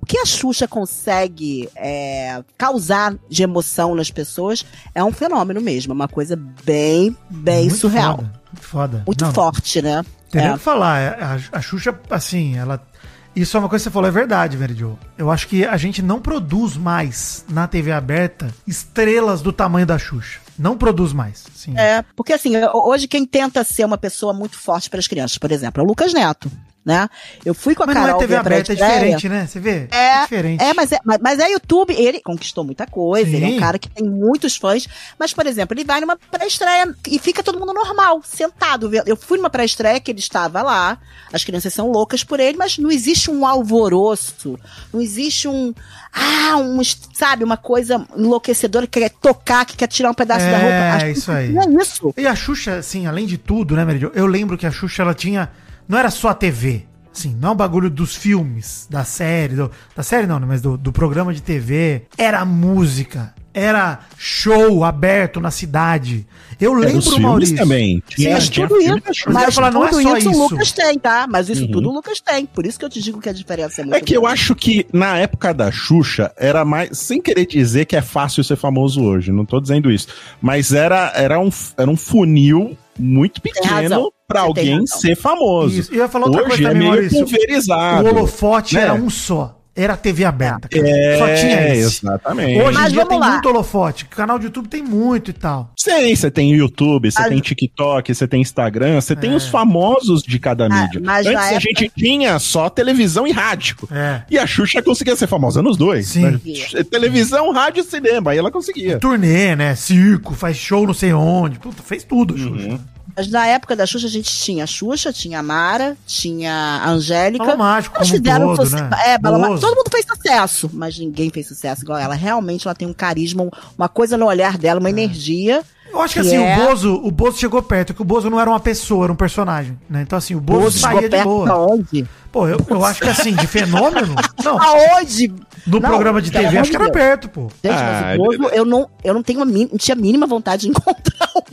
O que a Xuxa consegue é, causar de emoção nas pessoas é um fenômeno mesmo. É uma coisa bem, bem Muito surreal. Foda, muito foda. Muito Não, forte, né? Tem nem É. o que falar. é, A, a Xuxa, assim, ela. Isso é uma coisa que você falou, é verdade, Jo. Eu acho que a gente não produz mais na TV aberta estrelas do tamanho da Xuxa. Não produz mais. Sim. É, porque assim, hoje quem tenta ser uma pessoa muito forte para as crianças, por exemplo, é o Lucas Neto, né? Eu fui com a Mas não é Carol TV aberta, é diferente, né? Você vê? É, diferente. É, mas é, mas, mas é YouTube, ele conquistou muita coisa, ele é Sim. um cara que tem muitos fãs, mas, por exemplo, ele vai numa pré-estreia e fica todo mundo normal, sentado. Eu fui numa pré-estreia que ele estava lá, as crianças são loucas por ele, mas não existe um alvoroço, não existe um, ah, um, sabe, uma coisa enlouquecedora que quer tocar, que quer tirar um pedaço da É, roupa. Acho que isso aí. Não é isso. E a Xuxa, assim, além de tudo, né, Jo? Eu lembro que a Xuxa, ela tinha. Não era só a TV. Assim, não é um bagulho dos filmes, da série, do- da série não, né, mas do, do programa de TV. Era música. Era show aberto na cidade. Eu lembro, os Maurício. também. Tinha, mas tinha tudo isso. Mas falar, não é tudo só isso, isso. o Lucas tem, tá? Mas isso Uhum. tudo o Lucas tem. Por isso que eu te digo que a diferença é muito É que eu acho que na época da Xuxa era mais. Sem querer dizer que é fácil ser famoso hoje, não tô dizendo isso. Mas era, era, um, era um funil muito pequeno tem alguém ser famoso. Isso. E eu ia falar outra hoje coisa é também, meio Maurício. pulverizado. O holofote né? era um só. Era a TV aberta. cara. É, Só tinha esse. exatamente. Hoje Mas em dia tem lá. muito holofote. Canal de YouTube tem muito e tal. Sim, você tem YouTube, você Mas- tem TikTok, você tem Instagram, você tem É. os famosos de cada Ah, mídia. mas Antes a época- gente tinha só televisão e rádio. É. E a Xuxa conseguia ser famosa nos dois. Sim. né? Televisão, rádio e cinema. Aí ela conseguia. Turnê, né? Circo, faz show não sei onde. Puta, fez tudo, a Xuxa. Uhum. Mas na época da Xuxa, a gente tinha a Xuxa, tinha a Mara, tinha a Angélica. Balão Mágico Elas fizeram todo, suce- né? É, Balão. Todo mundo fez sucesso, mas ninguém fez sucesso igual ela. Realmente ela tem um carisma, uma coisa no olhar dela, É. uma energia. Eu acho que Que assim, é- o Bozo, o Bozo chegou perto, que o Bozo não era uma pessoa, era um personagem, né? Então assim, o Bozo, Bozo saía chegou de perto boa. aonde? Pô, eu, eu acho que assim, de fenômeno, não, Aonde? no Não, programa de TV acho que era perto, pô. Gente, Ah, mas o Bozo, eu não, eu não tenho a não tinha a mínima vontade de encontrar o.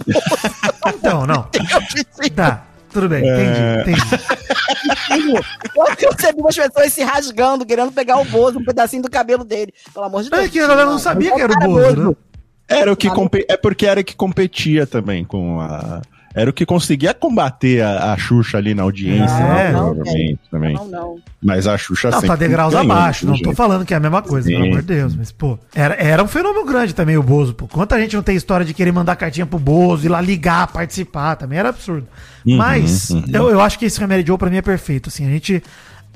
Então, não. Tá, tudo bem, É. entendi, entendi. Eu percebi umas pessoas se rasgando, querendo pegar o Bozo, um pedacinho do cabelo dele. Pelo amor de Deus. É que a galera não sabia que era o Bozo, né? Era o que Ah, compe- é porque era o que competia também com a. Era o que conseguia combater a, a Xuxa ali na audiência, Não, né, não, provavelmente também. Não, não. Mas a Xuxa Não, sempre tá degraus ganhou, abaixo, não tô falando que é a mesma coisa, Sim. pelo amor de Deus. Mas, pô, era, era um fenômeno grande também o Bozo, pô. Quanta gente não tem história de querer mandar cartinha pro Bozo, ir lá ligar, participar, também era absurdo. Uhum, Mas, uhum. Eu, eu acho que esse Remedy Joe pra mim é perfeito, assim, a gente...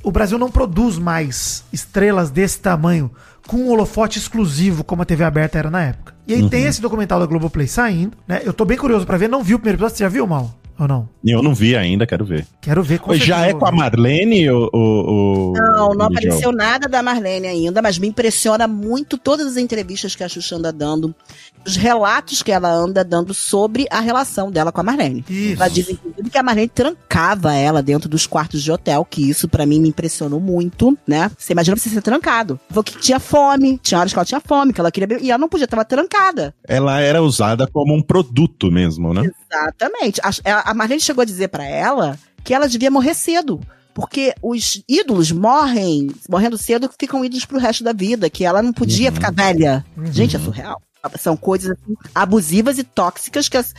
O Brasil não produz mais estrelas desse tamanho com um holofote exclusivo como a TV aberta era na época. E aí Uhum. tem esse documental da Globoplay saindo, né? Eu tô bem curioso pra ver, não vi o primeiro episódio, você já viu, Mal? Ou não? Eu não vi ainda, quero ver. Quero ver com Já é com a. Marlene ou. ou- Não, não apareceu nada da Marlene ainda, mas me impressiona muito todas as entrevistas que a Xuxa anda dando, os relatos que ela anda dando sobre a relação dela com a Marlene. Isso. Ela diz, inclusive, que a Marlene trancava ela dentro dos quartos de hotel, que isso pra mim me impressionou muito, né? Você imagina você ser trancado. Falou que tinha fome, tinha horas que ela tinha fome, que ela queria beber, e ela não podia, tava trancada. Ela era usada como um produto mesmo, né? Exatamente. A, a Marlene chegou a dizer pra ela que ela devia morrer cedo. Porque os ídolos morrem, morrendo cedo, ficam ídolos pro resto da vida, que ela não podia ficar velha. Gente, é surreal. São coisas assim, abusivas e tóxicas que as-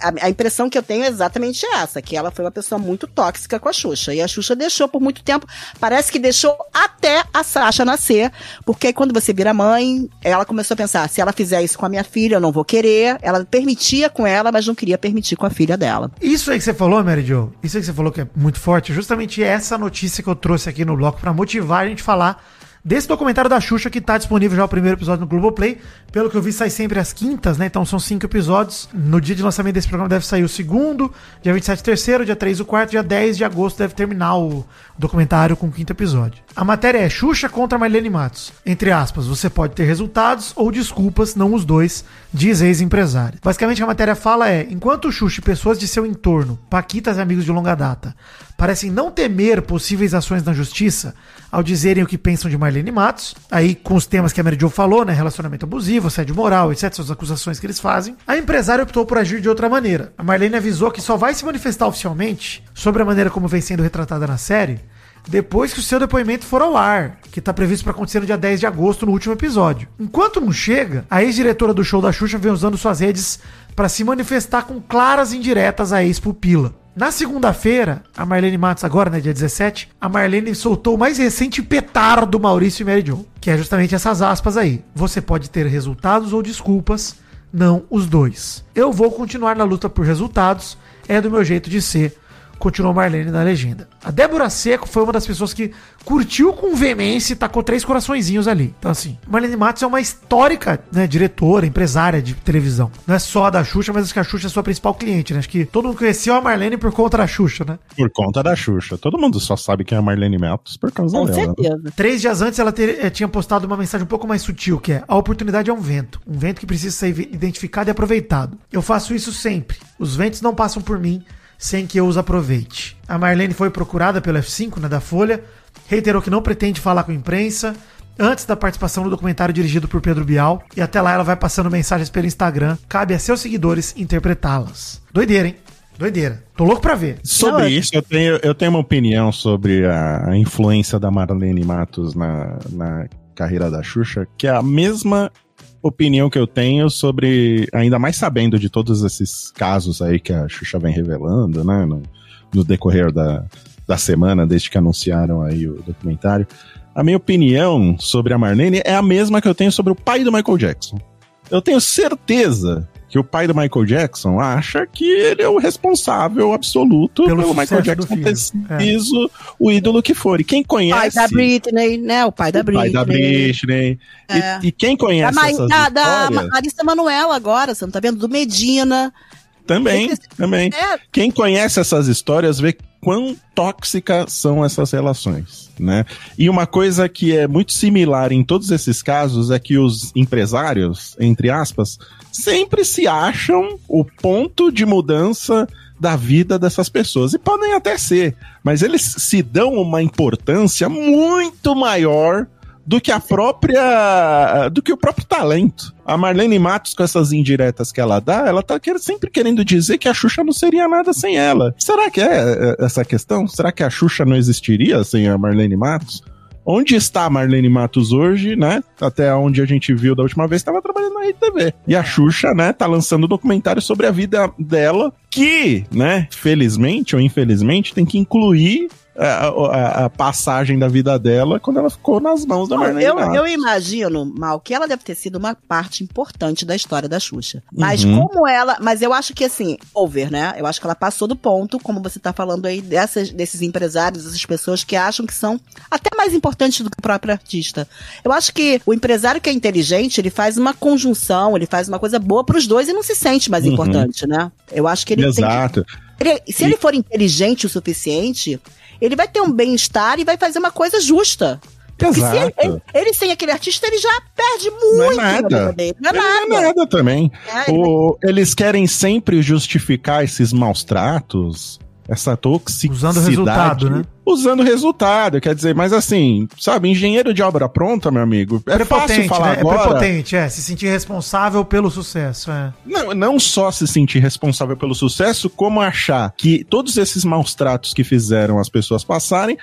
a, a impressão que eu tenho é exatamente essa, que ela foi uma pessoa muito tóxica com a Xuxa. E a Xuxa deixou por muito tempo, parece que deixou até a Sasha nascer, porque aí quando você vira mãe, ela começou a pensar, se ela fizer isso com a minha filha, eu não vou querer. Ela permitia com ela, mas não queria permitir com a filha dela. Isso aí que você falou, Mary Jo, isso aí que você falou que é muito forte, é justamente essa notícia que eu trouxe aqui no bloco pra motivar a gente falar desse documentário da Xuxa que tá disponível já o primeiro episódio no Globoplay. Pelo que eu vi, sai sempre às quintas, né? Então são cinco episódios. No dia de lançamento desse programa deve sair o segundo, dia 27 o terceiro, dia 3 o quarto, dia 10 de agosto deve terminar o documentário com o quinto episódio. A matéria é Xuxa contra Marlene Matos. Entre aspas, você pode ter resultados ou desculpas, não os dois, diz ex-empresário. Basicamente, a matéria fala é: enquanto Xuxa e pessoas de seu entorno, Paquitas e amigos de longa data, parecem não temer possíveis ações na justiça ao dizerem o que pensam de Marlene Matos, aí com os temas que a Mary Jo falou, né? Relacionamento abusivo, assédio moral, etc., as acusações que eles fazem, a empresária optou por agir de outra maneira. A Marlene avisou que só vai se manifestar oficialmente sobre a maneira como vem sendo retratada na série depois que o seu depoimento for ao ar, que tá previsto para acontecer no dia 10 de agosto, no último episódio. Enquanto não chega, a ex-diretora do show da Xuxa vem usando suas redes para se manifestar com claras indiretas à ex-pupila. Na segunda-feira, a Marlene Matos, agora, né, dia 17, a Marlene soltou o mais recente petardo do Maurício e Mary Jo, que é justamente essas aspas aí. Você pode ter resultados ou desculpas, não os dois. Eu vou continuar na luta por resultados, é do meu jeito de ser continuou Marlene na legenda. A Débora Seco foi uma das pessoas que curtiu com veemência e tacou três coraçõezinhos ali. Então, assim, Marlene Matos é uma histórica, né, diretora, empresária de televisão. Não é só a da Xuxa, mas acho que a Xuxa é sua principal cliente, né? Acho que todo mundo conheceu a Marlene por conta da Xuxa, né? Por conta da Xuxa. Todo mundo só sabe quem é a Marlene Matos por causa Com dela. né? certeza. Três dias antes ela ter- eh, tinha postado uma mensagem um pouco mais sutil, que é a oportunidade é um vento. Um vento que precisa ser identificado e aproveitado. Eu faço isso sempre. Os ventos não passam por mim sem que eu os aproveite. A Marlene foi procurada pelo F5, né, da Folha, reiterou que não pretende falar com a imprensa antes da participação no documentário dirigido por Pedro Bial, e até lá ela vai passando mensagens pelo Instagram. Cabe a seus seguidores interpretá-las. Doideira, hein? Doideira. Tô louco pra ver. Sobre Não, eu- isso, eu tenho, eu tenho uma opinião sobre a, a influência da Marlene Matos na, na carreira da Xuxa, que é a mesma opinião que eu tenho sobre, ainda mais sabendo de todos esses casos aí que a Xuxa vem revelando, né, no, no decorrer da, da semana, desde que anunciaram aí o documentário. A minha opinião sobre a Marlene é a mesma que eu tenho sobre o pai do Michael Jackson. Eu tenho certeza que o pai do Michael Jackson acha que ele é o responsável absoluto Pelo pelo, Michael Jackson ter sido o ídolo que for. E quem O pai conhece da Britney, né? O pai da o pai Britney. da Britney. E- É. E, quem Da, conhece Ma- essas da, da Manoela agora, você não tá vendo? Do Medina. também, também. É, Quem conhece essas histórias vê quão tóxicas são essas relações, né? E uma coisa que é muito similar em todos esses casos é que os empresários, entre aspas, sempre se acham o ponto de mudança da vida dessas pessoas. E podem até ser, mas eles se dão uma importância muito maior do que a própria. do que o próprio talento. A Marlene Matos, com essas indiretas que ela dá, ela tá sempre querendo dizer que a Xuxa não seria nada sem ela. Será que é é, essa questão? Será que a Xuxa não existiria sem a Marlene Matos? Onde está a Marlene Matos hoje, né? Até onde a gente viu da última vez, estava trabalhando na Rede TV. E a Xuxa, né, tá lançando um documentário sobre a vida dela, que, né, felizmente ou infelizmente, tem que incluir a, a- a passagem da vida dela quando ela ficou nas mãos da Marlene Eu, eu imagino, Mal, que ela deve ter sido uma parte importante da história da Xuxa. Mas Uhum. como ela. Mas eu acho que assim, over, né? Eu acho que ela passou do ponto, como você tá falando aí, dessas, desses empresários, dessas pessoas que acham que são até mais importantes do que o próprio artista. Eu acho que o empresário que é inteligente, ele faz uma conjunção, ele faz uma coisa boa pros dois e não se sente mais Uhum. importante, né? Eu acho que ele tem que Exato. se ele for inteligente o suficiente, ele vai ter um bem-estar e vai fazer uma coisa justa. Porque se ele, Exato. ele, ele sem aquele artista, ele já perde Não muito é na nada. dele. Não é Não é nada. nada também. É, ele O- eles querem sempre justificar esses maus tratos, essa toxicidade. Usando o resultado, né? Usando resultado, quer dizer, mas assim, sabe, engenheiro de obra pronta, meu amigo, é fácil falar né? agora. É prepotente, é. Se sentir responsável pelo sucesso, é. Não, não só se sentir responsável pelo sucesso, como achar que todos esses maus tratos que fizeram as pessoas passarem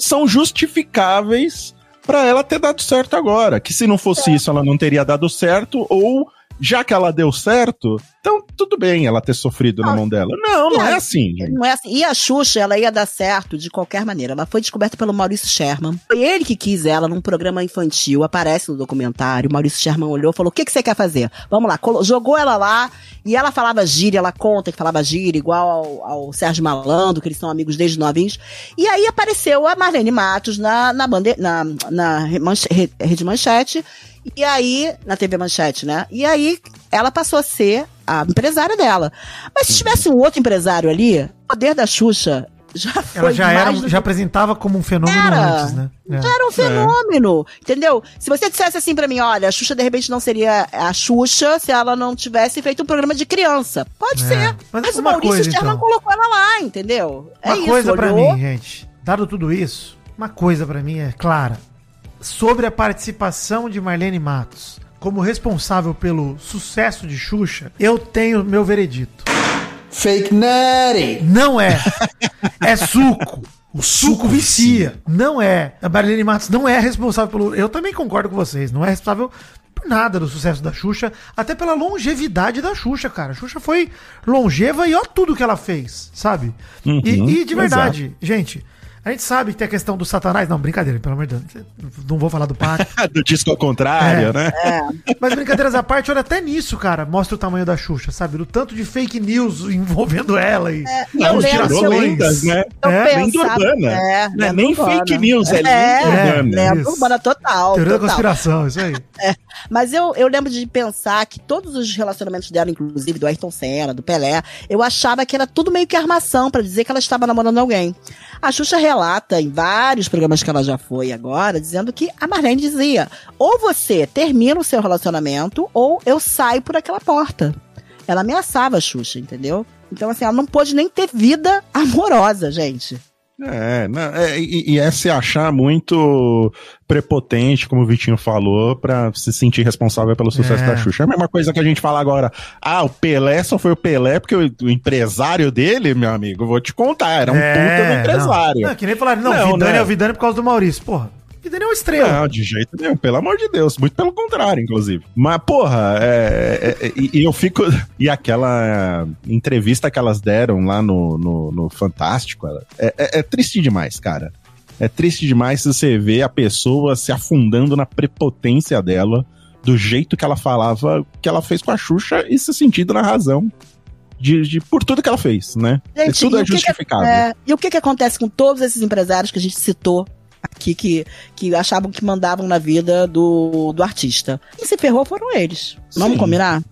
são justificáveis pra ela ter dado certo agora. Que se não fosse isso, ela não teria dado certo, ou já que ela deu certo, então tudo bem ela ter sofrido na mão dela. Não, não É. é assim, gente. Não é assim. E a Xuxa, ela ia dar certo de qualquer maneira. Ela foi descoberta pelo Maurício Sherman. Foi ele que quis ela num programa infantil, aparece no documentário. O Maurício Sherman olhou e falou: O que, que você quer fazer? Vamos lá. Jogou ela lá e ela falava gíria, ela conta que falava gíria, igual ao, ao Sérgio Malandro, que eles são amigos desde novinhos. E aí apareceu a Marlene Matos na, na, bande... na, na Rede Manchete. E aí, na TV Manchete, né? E aí ela passou a ser a empresária dela. Mas se tivesse um outro empresário ali, o poder da Xuxa já foi Ela já, era, do já apresentava como um fenômeno Era. antes, né? É. era um fenômeno, entendeu? Se você dissesse assim pra mim, olha, a Xuxa de repente não seria a Xuxa se ela não tivesse feito um programa de criança. Pode É. ser. Mas Mas, o Maurício coisa, Sherman então. colocou ela lá, entendeu? É Uma coisa pra olhou. mim, gente, dado tudo isso, uma coisa pra mim é clara. Sobre a participação de Marlene Matos como responsável pelo sucesso de Xuxa, eu tenho meu veredito. Fake Nutty. Não é. É suco. O suco vicia. Não é. A Marlene Matos não é responsável pelo. Eu também concordo com vocês. Não é responsável por nada do sucesso da Xuxa. Até pela longevidade da Xuxa, cara. A Xuxa foi longeva e olha tudo que ela fez, sabe? Uhum, e, e de verdade, gente. A gente sabe que tem a questão do Satanás. Não, brincadeira, pelo amor de Deus. Não vou falar do pacto. Do disco ao contrário, É. né? Mas brincadeiras à parte, olha até nisso, cara. Mostra o tamanho da Xuxa, sabe? Do tanto de fake news envolvendo ela e. eu Não, tirou lendas, né? Eu É, lenda pensava- urbana. É, Não é lenda nem urbana. fake news, é lenda É, urbana. lenda Isso. urbana total. Teoria da total. conspiração, isso aí. Mas eu, eu lembro de pensar que todos os relacionamentos dela, inclusive do Ayrton Senna, do Pelé, eu achava que era tudo meio que armação pra dizer que ela estava namorando alguém. A Xuxa relata em vários programas que ela já foi agora, dizendo que a Marlene dizia: ou você termina o seu relacionamento, ou eu saio por aquela porta. Ela ameaçava a Xuxa, entendeu? Então, assim, ela não pôde nem ter vida amorosa, gente. É, não, é, e, e é se achar muito prepotente, como o Vitinho falou, pra se sentir responsável pelo sucesso É. da Xuxa. É a mesma coisa que a gente fala agora. Ah, o Pelé só foi o Pelé porque o, o empresário dele, meu amigo, vou te contar, era um puta do empresário. Não, não, que nem falaram, não, Não, Vidani né? é o Vidani por causa do Maurício. Porra, Vidani é uma estrela. Não, de jeito nenhum, pelo amor de Deus. Muito pelo contrário, inclusive. Mas, porra, é, é, é, e e eu fico. E aquela entrevista que elas deram lá no, no, no Fantástico, ela- é, é- é triste demais, cara. É triste demais você ver a pessoa se afundando na prepotência dela, do jeito que ela falava, que ela fez com a Xuxa e se sentindo na razão. De, de- por tudo que ela fez, né? Gente, tudo e é o que que- justificável. É, e o que que acontece com todos esses empresários que a gente citou aqui, que, que achavam que mandavam na vida do, do artista? Quem se ferrou foram eles. Vamos Sim. combinar?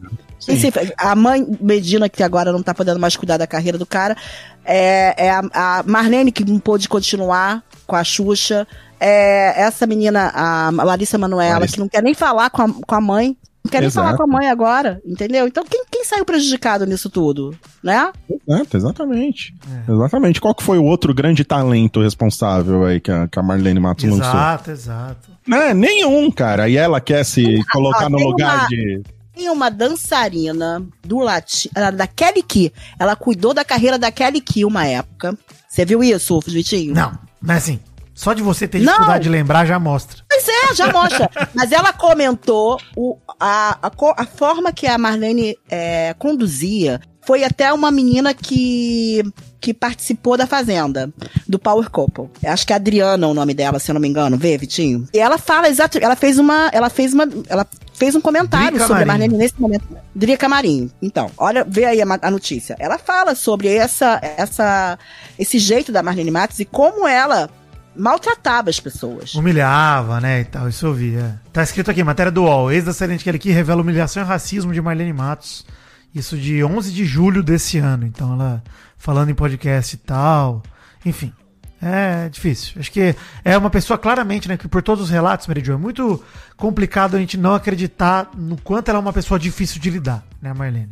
Enfim, a mãe Medina, que agora não tá podendo mais cuidar da carreira do cara, é, é a, a Marlene, que não pôde continuar com a Xuxa. É essa menina, a Larissa Manoela, Larissa. que não quer nem falar com a, com a mãe. Não quer nem Exato. falar com a mãe agora, entendeu? Então quem, quem saiu prejudicado nisso tudo? Né? Exato, exatamente. Exatamente. Qual que foi o outro grande talento responsável aí que a, que a Marlene Matos lançou? Exato, exato. Não é nenhum, cara. E ela quer se colocar ó, no lugar uma- de. Tem uma dançarina do lati ah, da Kelly Key. Ela cuidou da carreira da Kelly Key uma época. Você viu isso, Vitinho? Não, mas assim, só de você ter Não. dificuldade de lembrar já mostra. Pois é, já mostra. Mas ela comentou o, a, a, a forma que a Marlene é, conduzia. Foi até uma menina que, que participou da Fazenda, do Power Couple. Acho que é Adriana o nome dela, se eu não me engano. Vê, Vitinho? E ela fala exato. Ela fez uma. Ela fez uma. Ela fez um comentário sobre a. Marlene nesse momento. Drica Camarim. Então, olha, vê aí a, a notícia. Ela fala sobre essa, essa, esse jeito da Marlene Matos e como ela maltratava as pessoas. Humilhava, né, e tal, isso eu vi, é. Tá escrito aqui, matéria do UOL, ex da Silent Kelly revela humilhação e racismo de Marlene Matos, isso de 11 de julho desse ano, então ela falando em podcast e tal, enfim, é difícil, acho que é uma pessoa claramente, né, que por todos os relatos, Meridio, é muito complicado a gente não acreditar no quanto ela é uma pessoa difícil de lidar, né, Marlene.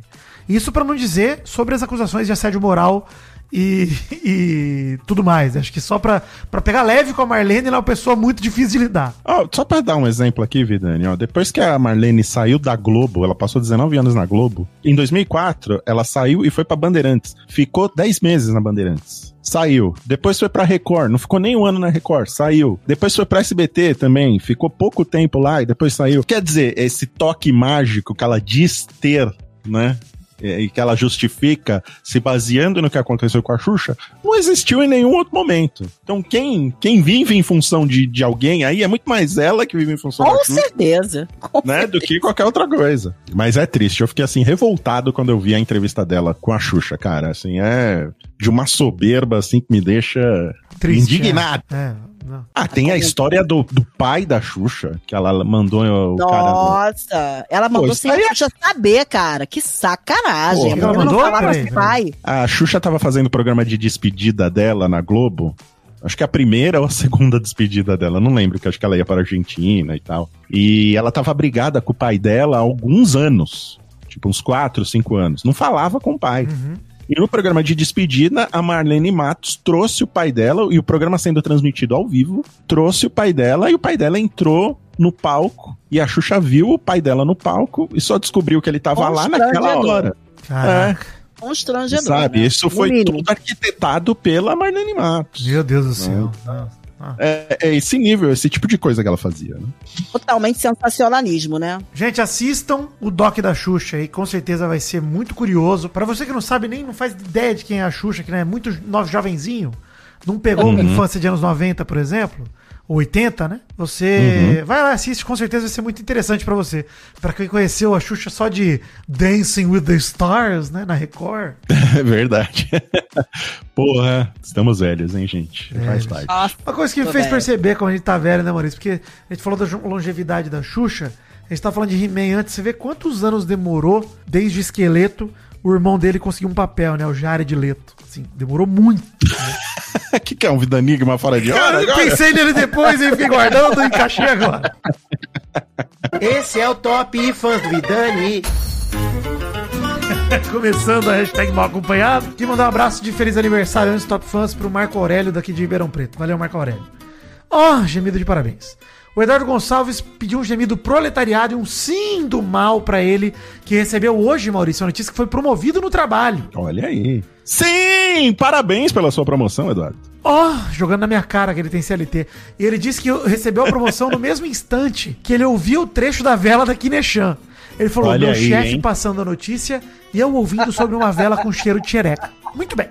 Isso pra não dizer sobre as acusações de assédio moral e, e tudo mais. Acho que só pra, pra pegar leve com a Marlene, ela é uma pessoa muito difícil de lidar. Ó, só pra dar um exemplo aqui, Vidani, ó, depois que a Marlene saiu da Globo, ela passou 19 anos na Globo, em 2004 ela saiu e foi pra Bandeirantes. Ficou 10 meses na Bandeirantes. Saiu. Depois foi pra Record, não ficou nem um ano na Record, saiu. Depois foi pra SBT também, ficou pouco tempo lá e depois saiu. Quer dizer, esse toque mágico que ela diz ter, né? E e que ela justifica se baseando no que aconteceu com a Xuxa, não existiu em nenhum outro momento. Então, quem, quem vive em função de, de alguém aí é muito mais ela que vive em função Com da Xuxa, certeza. Com né? Do que qualquer outra coisa. Mas é triste. Eu fiquei assim, revoltado quando eu vi a entrevista dela com a Xuxa, cara. Assim, é de uma soberba assim que me deixa Triste. indignado. É, É, não. Ah, tem a história do, do pai da Xuxa, que ela mandou o cara. Nossa, ela mandou sem a Xuxa saber, cara. Que sacanagem. Pô, ela mandou? não falava Peraí, com o pai. A Xuxa tava fazendo o programa de despedida dela na Globo. Acho que a primeira ou a segunda despedida dela, não lembro, que acho que ela ia para a Argentina e tal. E ela tava brigada com o pai dela há alguns anos. Tipo, uns 4, 5 anos. Não falava com o pai. Uhum. E no programa de despedida, a Marlene Matos trouxe o pai dela, e o programa sendo transmitido ao vivo, trouxe o pai dela, e o pai dela entrou no palco, e a Xuxa viu o pai dela no palco, e só descobriu que ele tava lá naquela hora. Caraca. Constrangedor. Sabe? né? Isso foi tudo arquitetado pela Marlene Matos. Meu Deus do céu. Nossa. Ah. É, é esse nível, esse tipo de coisa que ela fazia, né? Totalmente sensacionalismo, né? Gente, assistam o doc da Xuxa aí, com certeza vai ser muito curioso. Pra você que não sabe nem, não faz ideia de quem é a Xuxa, que não é muito novo jovenzinho, não pegou Uhum. infância de anos 90, por exemplo, 80, né? Você Uhum. vai lá, assiste, com certeza vai ser muito interessante pra você. Pra quem conheceu a Xuxa só de Dancing with the Stars, né, na Record. É verdade. Porra, estamos velhos, hein, gente? Faz Velhos. parte. Nossa, Uma coisa que me fez velho. perceber como a gente tá velho, né, Maurício? Porque a gente falou da longevidade da Xuxa, a gente tá falando de He-Man antes, você vê quantos anos demorou desde o esqueleto o irmão dele conseguir um papel, né? O Jared Leto. Assim, demorou muito. O que, que é um vida enigma fora de hora? Cara, eu pensei nele depois e fiquei guardando e encaixei agora. Esse é o Top Fãs do Vidani. Começando a hashtag mal acompanhado. E mandar um abraço de feliz aniversário antes do Top Fãs pro Marco Aurélio daqui de Ribeirão Preto. Valeu, Marco Aurélio. Ó, gemido de parabéns. O Eduardo Gonçalves pediu um gemido proletariado e um sim do mal pra ele, que recebeu hoje, Maurício, a notícia que foi promovido no trabalho. Olha aí. Sim! Parabéns pela sua promoção, Eduardo. Ó, jogando na minha cara que ele tem CLT. E ele disse que recebeu a promoção no mesmo instante que ele ouviu o trecho da vela da Kineshan. Ele falou, Olha meu aí, chefe hein? passando a notícia e eu ouvindo sobre uma vela com cheiro de xereca. Muito bem.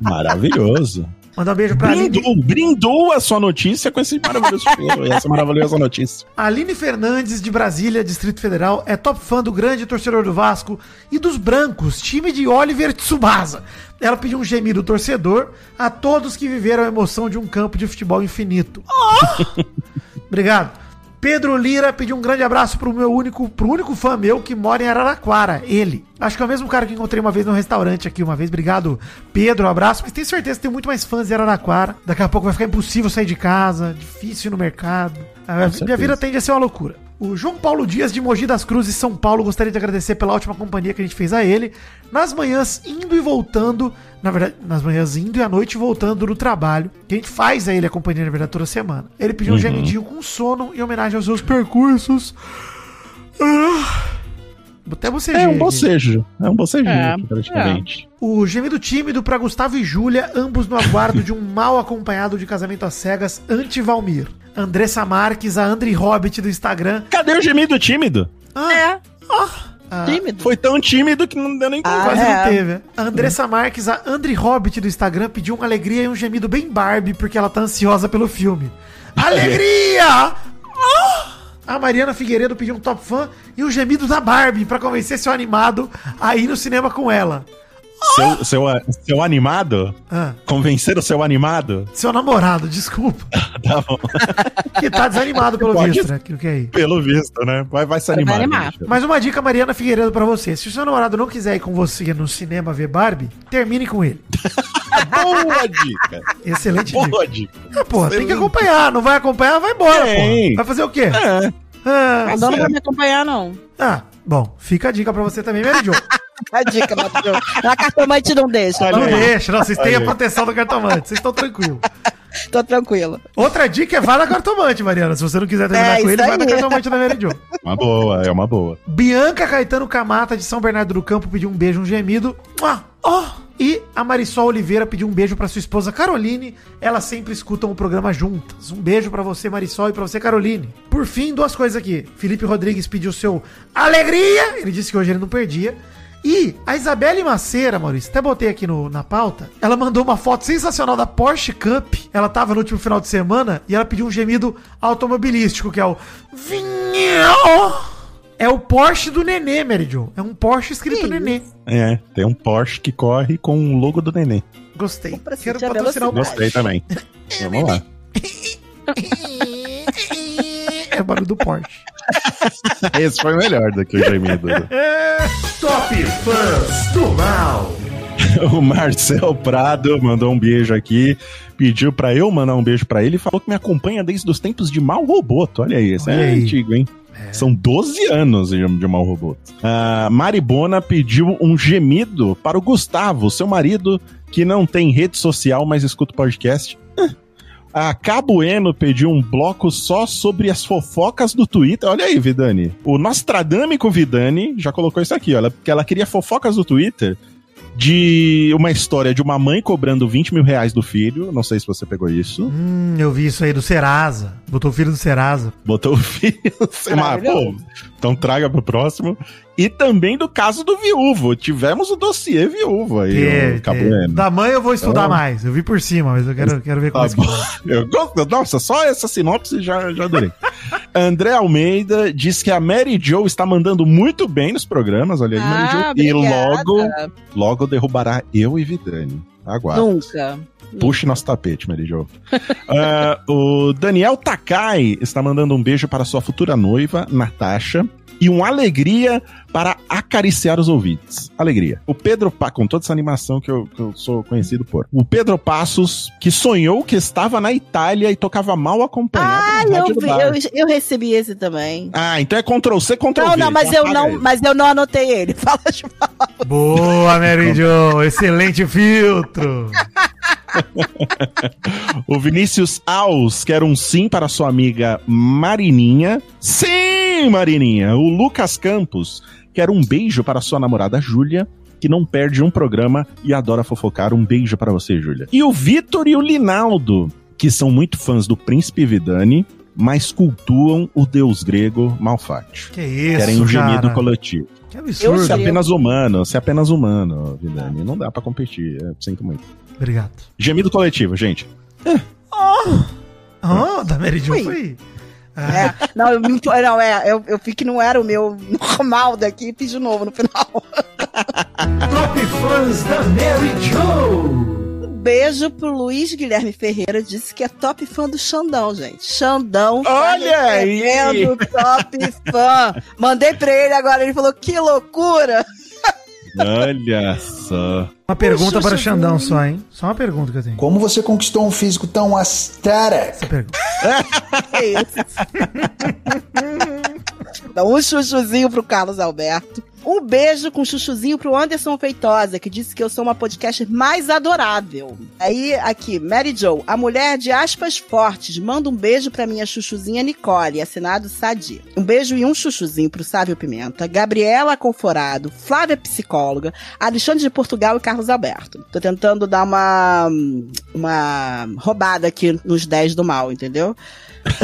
Maravilhoso. Mandar um beijo pra Aline, brindou, brindou a sua notícia com esse maravilhoso essa maravilhosa notícia. Aline Fernandes, de Brasília, Distrito Federal, é top fã do grande torcedor do Vasco e dos brancos, time de Oliver Tsubasa. Ela pediu um gemido torcedor a todos que viveram a emoção de um campo de futebol infinito. Obrigado. Pedro Lira pediu um grande abraço pro meu único, pro único fã meu que mora em Araraquara, ele. Acho que é o mesmo cara que encontrei uma vez no restaurante aqui uma vez. Obrigado, Pedro, um abraço. Mas tenho certeza que tem muito mais fãs em Araraquara. Daqui a pouco vai ficar impossível sair de casa, difícil ir no mercado. A minha vida tende a ser uma loucura. O João Paulo Dias de Mogi das Cruzes, São Paulo, gostaria de agradecer pela ótima companhia que a gente fez a ele. Nas manhãs indo e voltando, na verdade, nas manhãs indo e à noite voltando no trabalho, que a gente faz a ele a companhia, na verdade, toda semana. Ele pediu um Uhum. gemidinho com sono em homenagem aos seus percursos. Ah. Até você, É um bocejo. É um bocejinho, É, aqui, praticamente. o gemido tímido pra Gustavo e Júlia, ambos no aguardo de um mal acompanhado de casamento às cegas anti-Valmir. Andressa Marques, a Andri Hobbit do Instagram. Cadê o gemido tímido? É, Ah, tímido. Foi tão tímido que não deu nem Ah, quase é. não teve. A Andressa Marques, a Andri Hobbit do Instagram, pediu uma alegria e um gemido bem Barbie, porque ela tá ansiosa pelo filme. Alegria! Ah! A Mariana Figueiredo pediu um top fã e um gemido da Barbie pra convencer seu animado a ir no cinema com ela. Seu, seu, seu animado? Ah, Convencer o seu animado? seu namorado, desculpa. Tá bom. Que tá desanimado pelo Pode- visto, né? Que, que é aí. Pelo visto, né? Vai, vai se Vai animar. animar. gente. Mas uma dica, Mariana Figueiredo, pra você. Se o seu namorado não quiser ir com você no cinema ver Barbie, termine com ele. Boa dica. Excelente dica. Boa dica. Ah, porra, tem que Excelente. acompanhar. Não vai acompanhar, vai embora, Tem. porra. Vai fazer o quê? É. Ah, A dona não vai me acompanhar, não. ah, bom, fica a dica pra você também, Mary Jo. A dica, Matheus. A cartomante não deixa. Não lá. deixa, não, vocês têm a proteção do cartomante, vocês estão tranquilos. Tô tranquila. Outra dica é vá na cartomante, Mariana. Se você não quiser terminar É, com ele, vai na cartomante da Mary Jo. Uma boa, é uma boa. Bianca Caetano Camata, de São Bernardo do Campo, pediu um beijo, um gemido. Oh! E a Marisol Oliveira pediu um beijo pra sua esposa Caroline. Elas sempre escutam o programa juntas. Um beijo pra você, Marisol, e pra você, Caroline. Por fim, duas coisas aqui. Felipe Rodrigues pediu seu alegria. Ele disse que hoje ele não perdia. E a Isabelle Maceira, Maurício, até botei aqui no, na pauta. Ela mandou uma foto sensacional da Porsche Cup. Ela tava no último final de semana e ela pediu um gemido automobilístico, que é o. Vinhão! É o Porsche do Nenê, Mary Jo. É um Porsche escrito Nenê. É, tem um Porsche que corre com o logo do neném. Gostei. Quero patrocinar o velocidade. Gostei também. Vamos lá. É o barulho do Porsche. Esse foi melhor do que o gemido. Top Fãs do Mal. O Marcel Prado mandou um beijo aqui, pediu pra eu mandar um beijo pra ele e falou que me acompanha desde os tempos de Mal Roboto. Olha aí, esse Olha é antigo, hein? São 12 anos de, de Mal Roboto. A Maribona pediu um gemido para o Gustavo, seu marido, que não tem rede social, mas escuta o podcast. A Cabueno pediu um bloco só sobre as fofocas do Twitter. Olha aí, Vidani. O Nostradâmico Vidani já colocou isso aqui, olha, porque ela queria fofocas do Twitter de uma história de uma mãe cobrando 20 mil reais do filho. Não sei se você pegou isso. Hum, eu vi isso aí do Serasa. Botou o filho do Serasa. Botou o filho. Mas, pô, Maravilhoso. então traga pro próximo. E também do caso do viúvo. Tivemos o dossiê viúvo aí, Teve. Da mãe eu vou estudar Então- mais. Eu vi por cima, mas eu quero, quero ver como Tá é. Eu nossa, só essa sinopse já, já adorei. André Almeida diz que a Mary Jo está mandando muito bem nos programas, olha aí, Mary Jo. Ah, E logo, logo derrubará eu e Vidani. Aguarde. Nunca. Puxe nosso tapete, Mary Jo. Ah, o Daniel Takai está mandando um beijo para sua futura noiva, Natasha. E uma alegria para acariciar os ouvintes. Alegria. O Pedro Pa, com toda essa animação que eu, que eu sou conhecido por. O Pedro Passos, que sonhou que estava na Itália e tocava mal acompanhado. Ah, eu, vi, eu, eu recebi esse também. Ah, então é Ctrl C, Ctrl Não, V. não, mas então eu não, ele. mas eu não anotei ele. Fala de Boa, Mary Jo. Excelente filtro. O Vinícius Aus quer um sim para sua amiga Marininha. Sim, Marininha. O Lucas Campos quer um beijo para sua namorada Júlia, que não perde um programa e adora fofocar. Um beijo para você, Júlia. E o Vitor e o Linaldo, que são muito fãs do Príncipe Vidani, mas cultuam o deus grego Malfatti. Que isso, Querem um gemido cara. coletivo. Que Eu absurdo. Você é apenas humano, você é apenas humano, Vidani. Não dá pra competir, eu sinto muito. Obrigado. Gemido coletivo, gente. Ah, da Mary Jo Ui. foi. É, não, eu, me- não, é, eu, eu vi que não era o meu normal daqui, fiz de novo no final. Top Fãs da Mary Jo. beijo pro Luiz Guilherme Ferreira, disse que é top fã do Xandão, gente. Xandão. tá Olha aí! top fã. Mandei pra ele agora, ele falou, que loucura. Olha só. Uma pergunta para o Xandão só, hein? Só uma pergunta que eu tenho. Como você conquistou um físico tão aesthetic? Essa pergunta. Que isso? Dá um chuchuzinho pro Carlos Alberto. Um beijo com chuchuzinho pro Anderson Feitosa, que disse que eu sou uma podcast mais adorável. Aí, aqui, Mary Jo, a mulher de aspas fortes, manda um beijo pra minha chuchuzinha Nicole, assinado Sadi. Um beijo e um chuchuzinho pro Sávio Pimenta, Gabriela Conforado, Flávia Psicóloga, Alexandre de Portugal e Carlos Alberto. Tô tentando dar uma, uma roubada aqui nos 10 do mal, entendeu?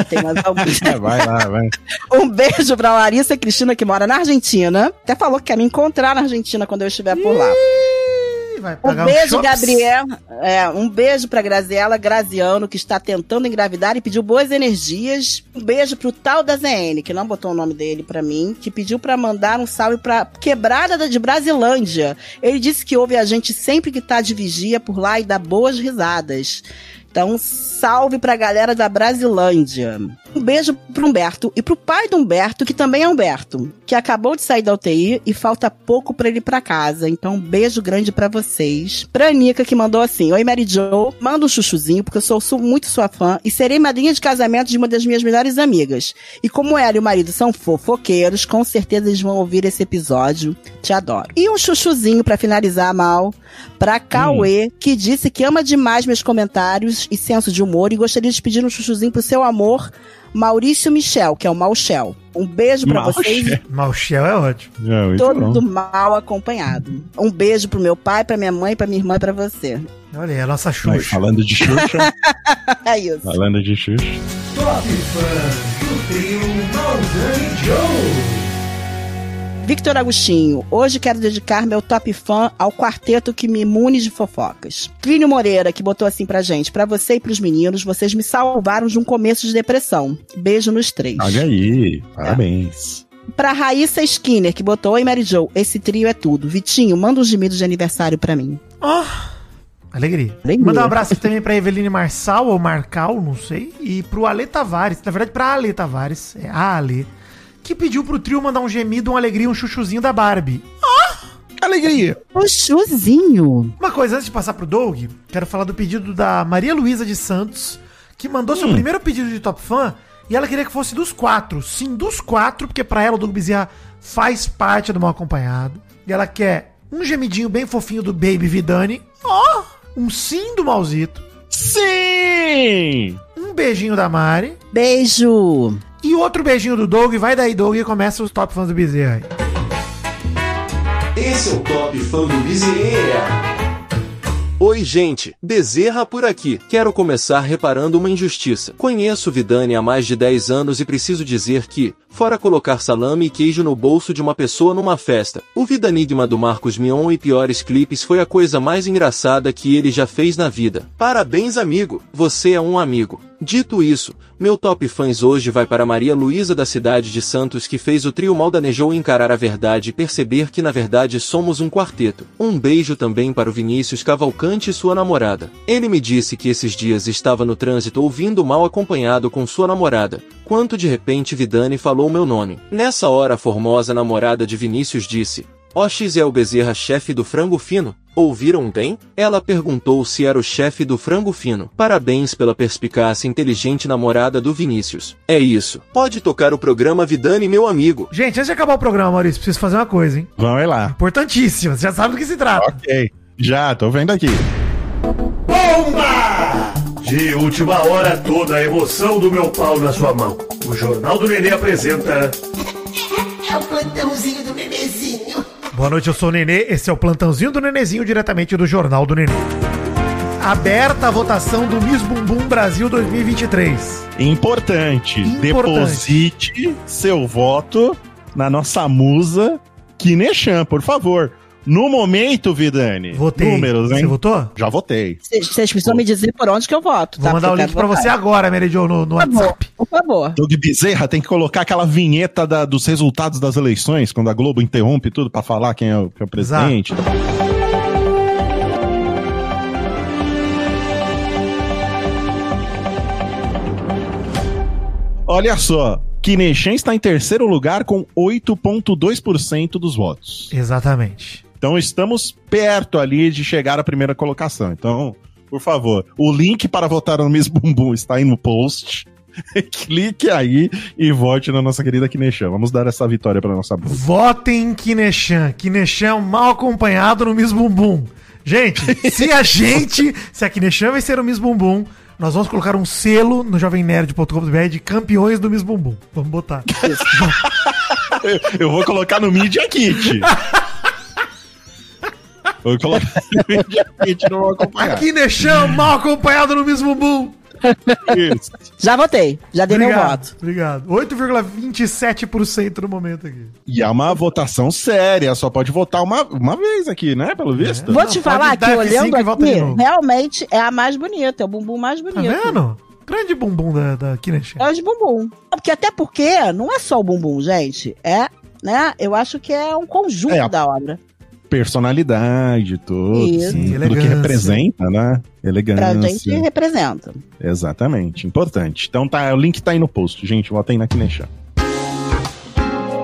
Tem mais alguns. Vai lá, vai. Um beijo pra Larissa Cristina, que mora na Argentina. Até falou que quer me encontrar na Argentina quando eu estiver por lá. Um beijo. Gabriel. É, um beijo pra Graziela Graziano, que está tentando engravidar e pediu boas energias. Um beijo pro tal da ZN, que não botou o nome dele pra mim, que pediu pra mandar um salve pra Quebrada da- de Brasilândia. Ele disse que ouve a gente sempre que tá de vigia por lá e dá boas risadas. Então, salve pra galera da Brasilândia. Um beijo pro Humberto e pro pai do Humberto, que também é Humberto, que acabou de sair da UTI e falta pouco pra ele ir pra casa. Então, um beijo grande pra vocês. Pra Anica, que mandou assim: Oi, Mary Jo, manda um chuchuzinho, porque eu sou, sou muito sua fã e serei madrinha de casamento de uma das minhas melhores amigas. E como ela e o marido são fofoqueiros, com certeza eles vão ouvir esse episódio. Te adoro. E um chuchuzinho pra finalizar, Mal, pra Cauê, que disse que ama demais meus comentários e senso de humor e gostaria de pedir um chuchuzinho pro seu amor, Maurício Michel, que é o Malchel. Um beijo pra Malchel. vocês, Malchel é ótimo. Muito todo bom. mal acompanhado. Um beijo pro meu pai, pra minha mãe, pra minha irmã e pra você. Olha aí, a nossa Xuxa. falando de Xuxa, É isso. falando de Xuxa. Top Fãs do trio Maldani Joe. Victor Agostinho, hoje quero dedicar meu top fã ao quarteto que me imune de fofocas. Clínio Moreira, que botou assim pra gente, pra você e pros meninos, vocês me salvaram de um começo de depressão. Beijo nos três. Olha aí, parabéns. Pra Raíssa Skinner, que botou, oi Mary Jo, esse trio é tudo. Vitinho, manda uns gemidos de aniversário pra mim. Ó, alegria. Alegria. Manda um abraço também pra Eveline Marçal, ou Marcal, não sei. E pro Ale Tavares. Na verdade, pra Ale Tavares. É a Ale. Que pediu pro trio mandar um gemido, uma alegria, um chuchuzinho da Barbie. Alegria. O chuzinho. Uma coisa, antes de passar pro Doug, quero falar do pedido da Maria Luísa de Santos, que mandou seu primeiro pedido de Top Fã, e ela queria que fosse dos quatro. Sim, dos quatro, porque pra ela o Doug Bezerra faz parte do Mal Acompanhado. E ela quer um gemidinho bem fofinho do Baby Vidani. Ó! um sim do Malzito. Sim! Um beijinho da Mari. Beijo. E outro beijinho do Doug. Vai daí, Doug, e começa os Top Fãs do Bezerra. Esse é o Top Fã do Bezerra. Oi, gente. Bezerra por aqui. Quero começar reparando uma injustiça. Conheço Vidani há mais de 10 anos e preciso dizer que, fora colocar salame e queijo no bolso de uma pessoa numa festa, o Vidanigma do Marcos Mion e piores clipes foi a coisa mais engraçada que ele já fez na vida. Parabéns, amigo. Você é um amigo. Dito isso, meu top fãs hoje vai para Maria Luísa da cidade de Santos que fez o trio Maldanejou encarar a verdade e perceber que na verdade somos um quarteto. Um beijo também para o Vinícius Cavalcante e sua namorada. Ele me disse que esses dias estava no trânsito ouvindo mal acompanhado com sua namorada, quando de repente Vidani falou meu nome. Nessa hora a formosa namorada de Vinícius disse, Ox é o Bezerra chefe do frango fino? Ouviram bem? Ela perguntou se era o chefe do frango fino. Parabéns pela perspicácia inteligente namorada do Vinícius. É isso. Pode tocar o programa Vidani, meu amigo. Gente, antes de acabar o programa, Maurício, preciso fazer uma coisa, hein? Vamos lá. Importantíssima, você já sabe do que se trata. Ok. Já, tô vendo aqui. Bomba! De última hora, toda a emoção do meu pau na sua mão. O Jornal do Nenê apresenta. É o plantãozinho do. Boa noite, eu sou o Nenê. Esse é o plantãozinho do Nenezinho, diretamente do Jornal do Nenê. Aberta a votação do Miss Bumbum Brasil 2023. Importante. Importante. Deposite seu voto na nossa musa Kineshan, por favor. No momento, Vidani. Votei. Números, hein? Você votou? Já votei. Vocês precisam me dizer por onde que eu voto, Vou tá? mandar o link pra você agora, Meridio, no, no por WhatsApp. Por favor. Doug Bezerra tem que colocar aquela vinheta da, dos resultados das eleições, quando a Globo interrompe tudo pra falar quem é o, quem é o presidente. Exato. Olha só, Kineshen está em terceiro lugar com 8,2% dos votos. Exatamente. Então estamos perto ali de chegar à primeira colocação. Então, por favor, o link para votar no Miss Bumbum está aí no post. Clique aí e vote na nossa querida Kineshan. Vamos dar essa vitória para nossa Bruna. Votem em Kineshan. Kineshan mal acompanhado no Miss Bumbum. Gente, se a gente, se a Kineshan vencer o Miss Bumbum, nós vamos colocar um selo no jovemnerd.com.br de campeões do Miss Bumbum. Vamos botar. Eu vou colocar no Media Kit. Vou colocar no Media Kit, não vou A acompanhar. Kineshan mal acompanhado no Miss Bumbum. Isso. Já votei, já dei meu Obrigado, voto. obrigado. 8,27% no momento aqui. E é uma votação séria, só pode votar uma, uma vez aqui, né? Pelo visto. Vou te Não, falar que dar F5 olhando aqui, realmente é a mais bonita, é o bumbum mais Tá bonito. vendo? Grande bumbum da, da Kineshan. É o de bumbum. Porque até porque não é só o bumbum, gente. É, né? Eu acho que é um conjunto É, da obra. Personalidade, tudo, Isso. sim, tudo que representa, né? Pra Elegância. gente representa. Exatamente, importante. Então tá, o link tá aí no post, gente. Votem na Kineshan.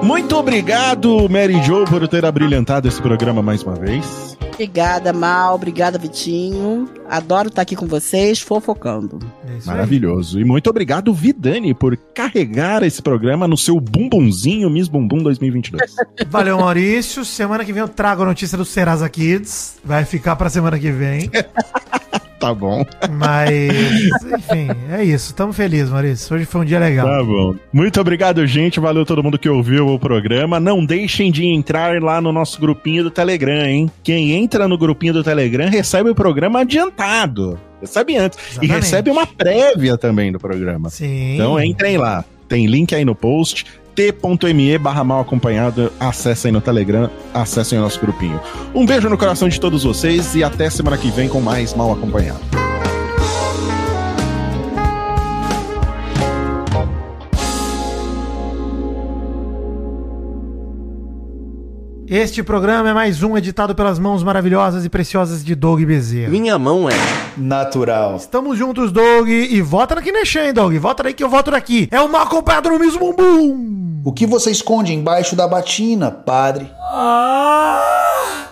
Muito obrigado, Mary Jo, por ter abrilhantado esse programa mais uma vez. Obrigada, Mal. Obrigada, Vitinho. Adoro estar aqui com vocês, fofocando. É. Maravilhoso. E muito obrigado, Vidani, por carregar esse programa no seu bumbumzinho Miss Bumbum 2022. Valeu, Maurício. Semana que vem eu trago a notícia do Serasa Kids. Vai ficar pra semana que vem. tá bom. Mas, enfim, é isso. Tamo felizes, Maurício. Hoje foi um dia legal. Tá bom. Muito obrigado, gente. Valeu todo mundo que ouviu o programa. Não deixem de entrar lá no nosso grupinho do Telegram, hein? Quem entra no grupinho do Telegram recebe o programa adiantado. Recebe antes. E Exatamente. recebe uma prévia também do programa. Sim. Então entrem lá. Tem link aí no post. t.me barra mal acompanhado. Acessem no Telegram, acessem o nosso grupinho. Um beijo no coração de todos vocês e até semana que vem com mais mal acompanhado. Este programa é mais um editado pelas mãos maravilhosas e preciosas de Doug Bezerra. Minha mão é. Natural. Estamos juntos, Doug. E vota na Kineshan, hein, Doug. Vota daí que eu voto daqui. É o mal acompanhado no mesmo bumbum. O que você esconde embaixo da batina, padre? Ah!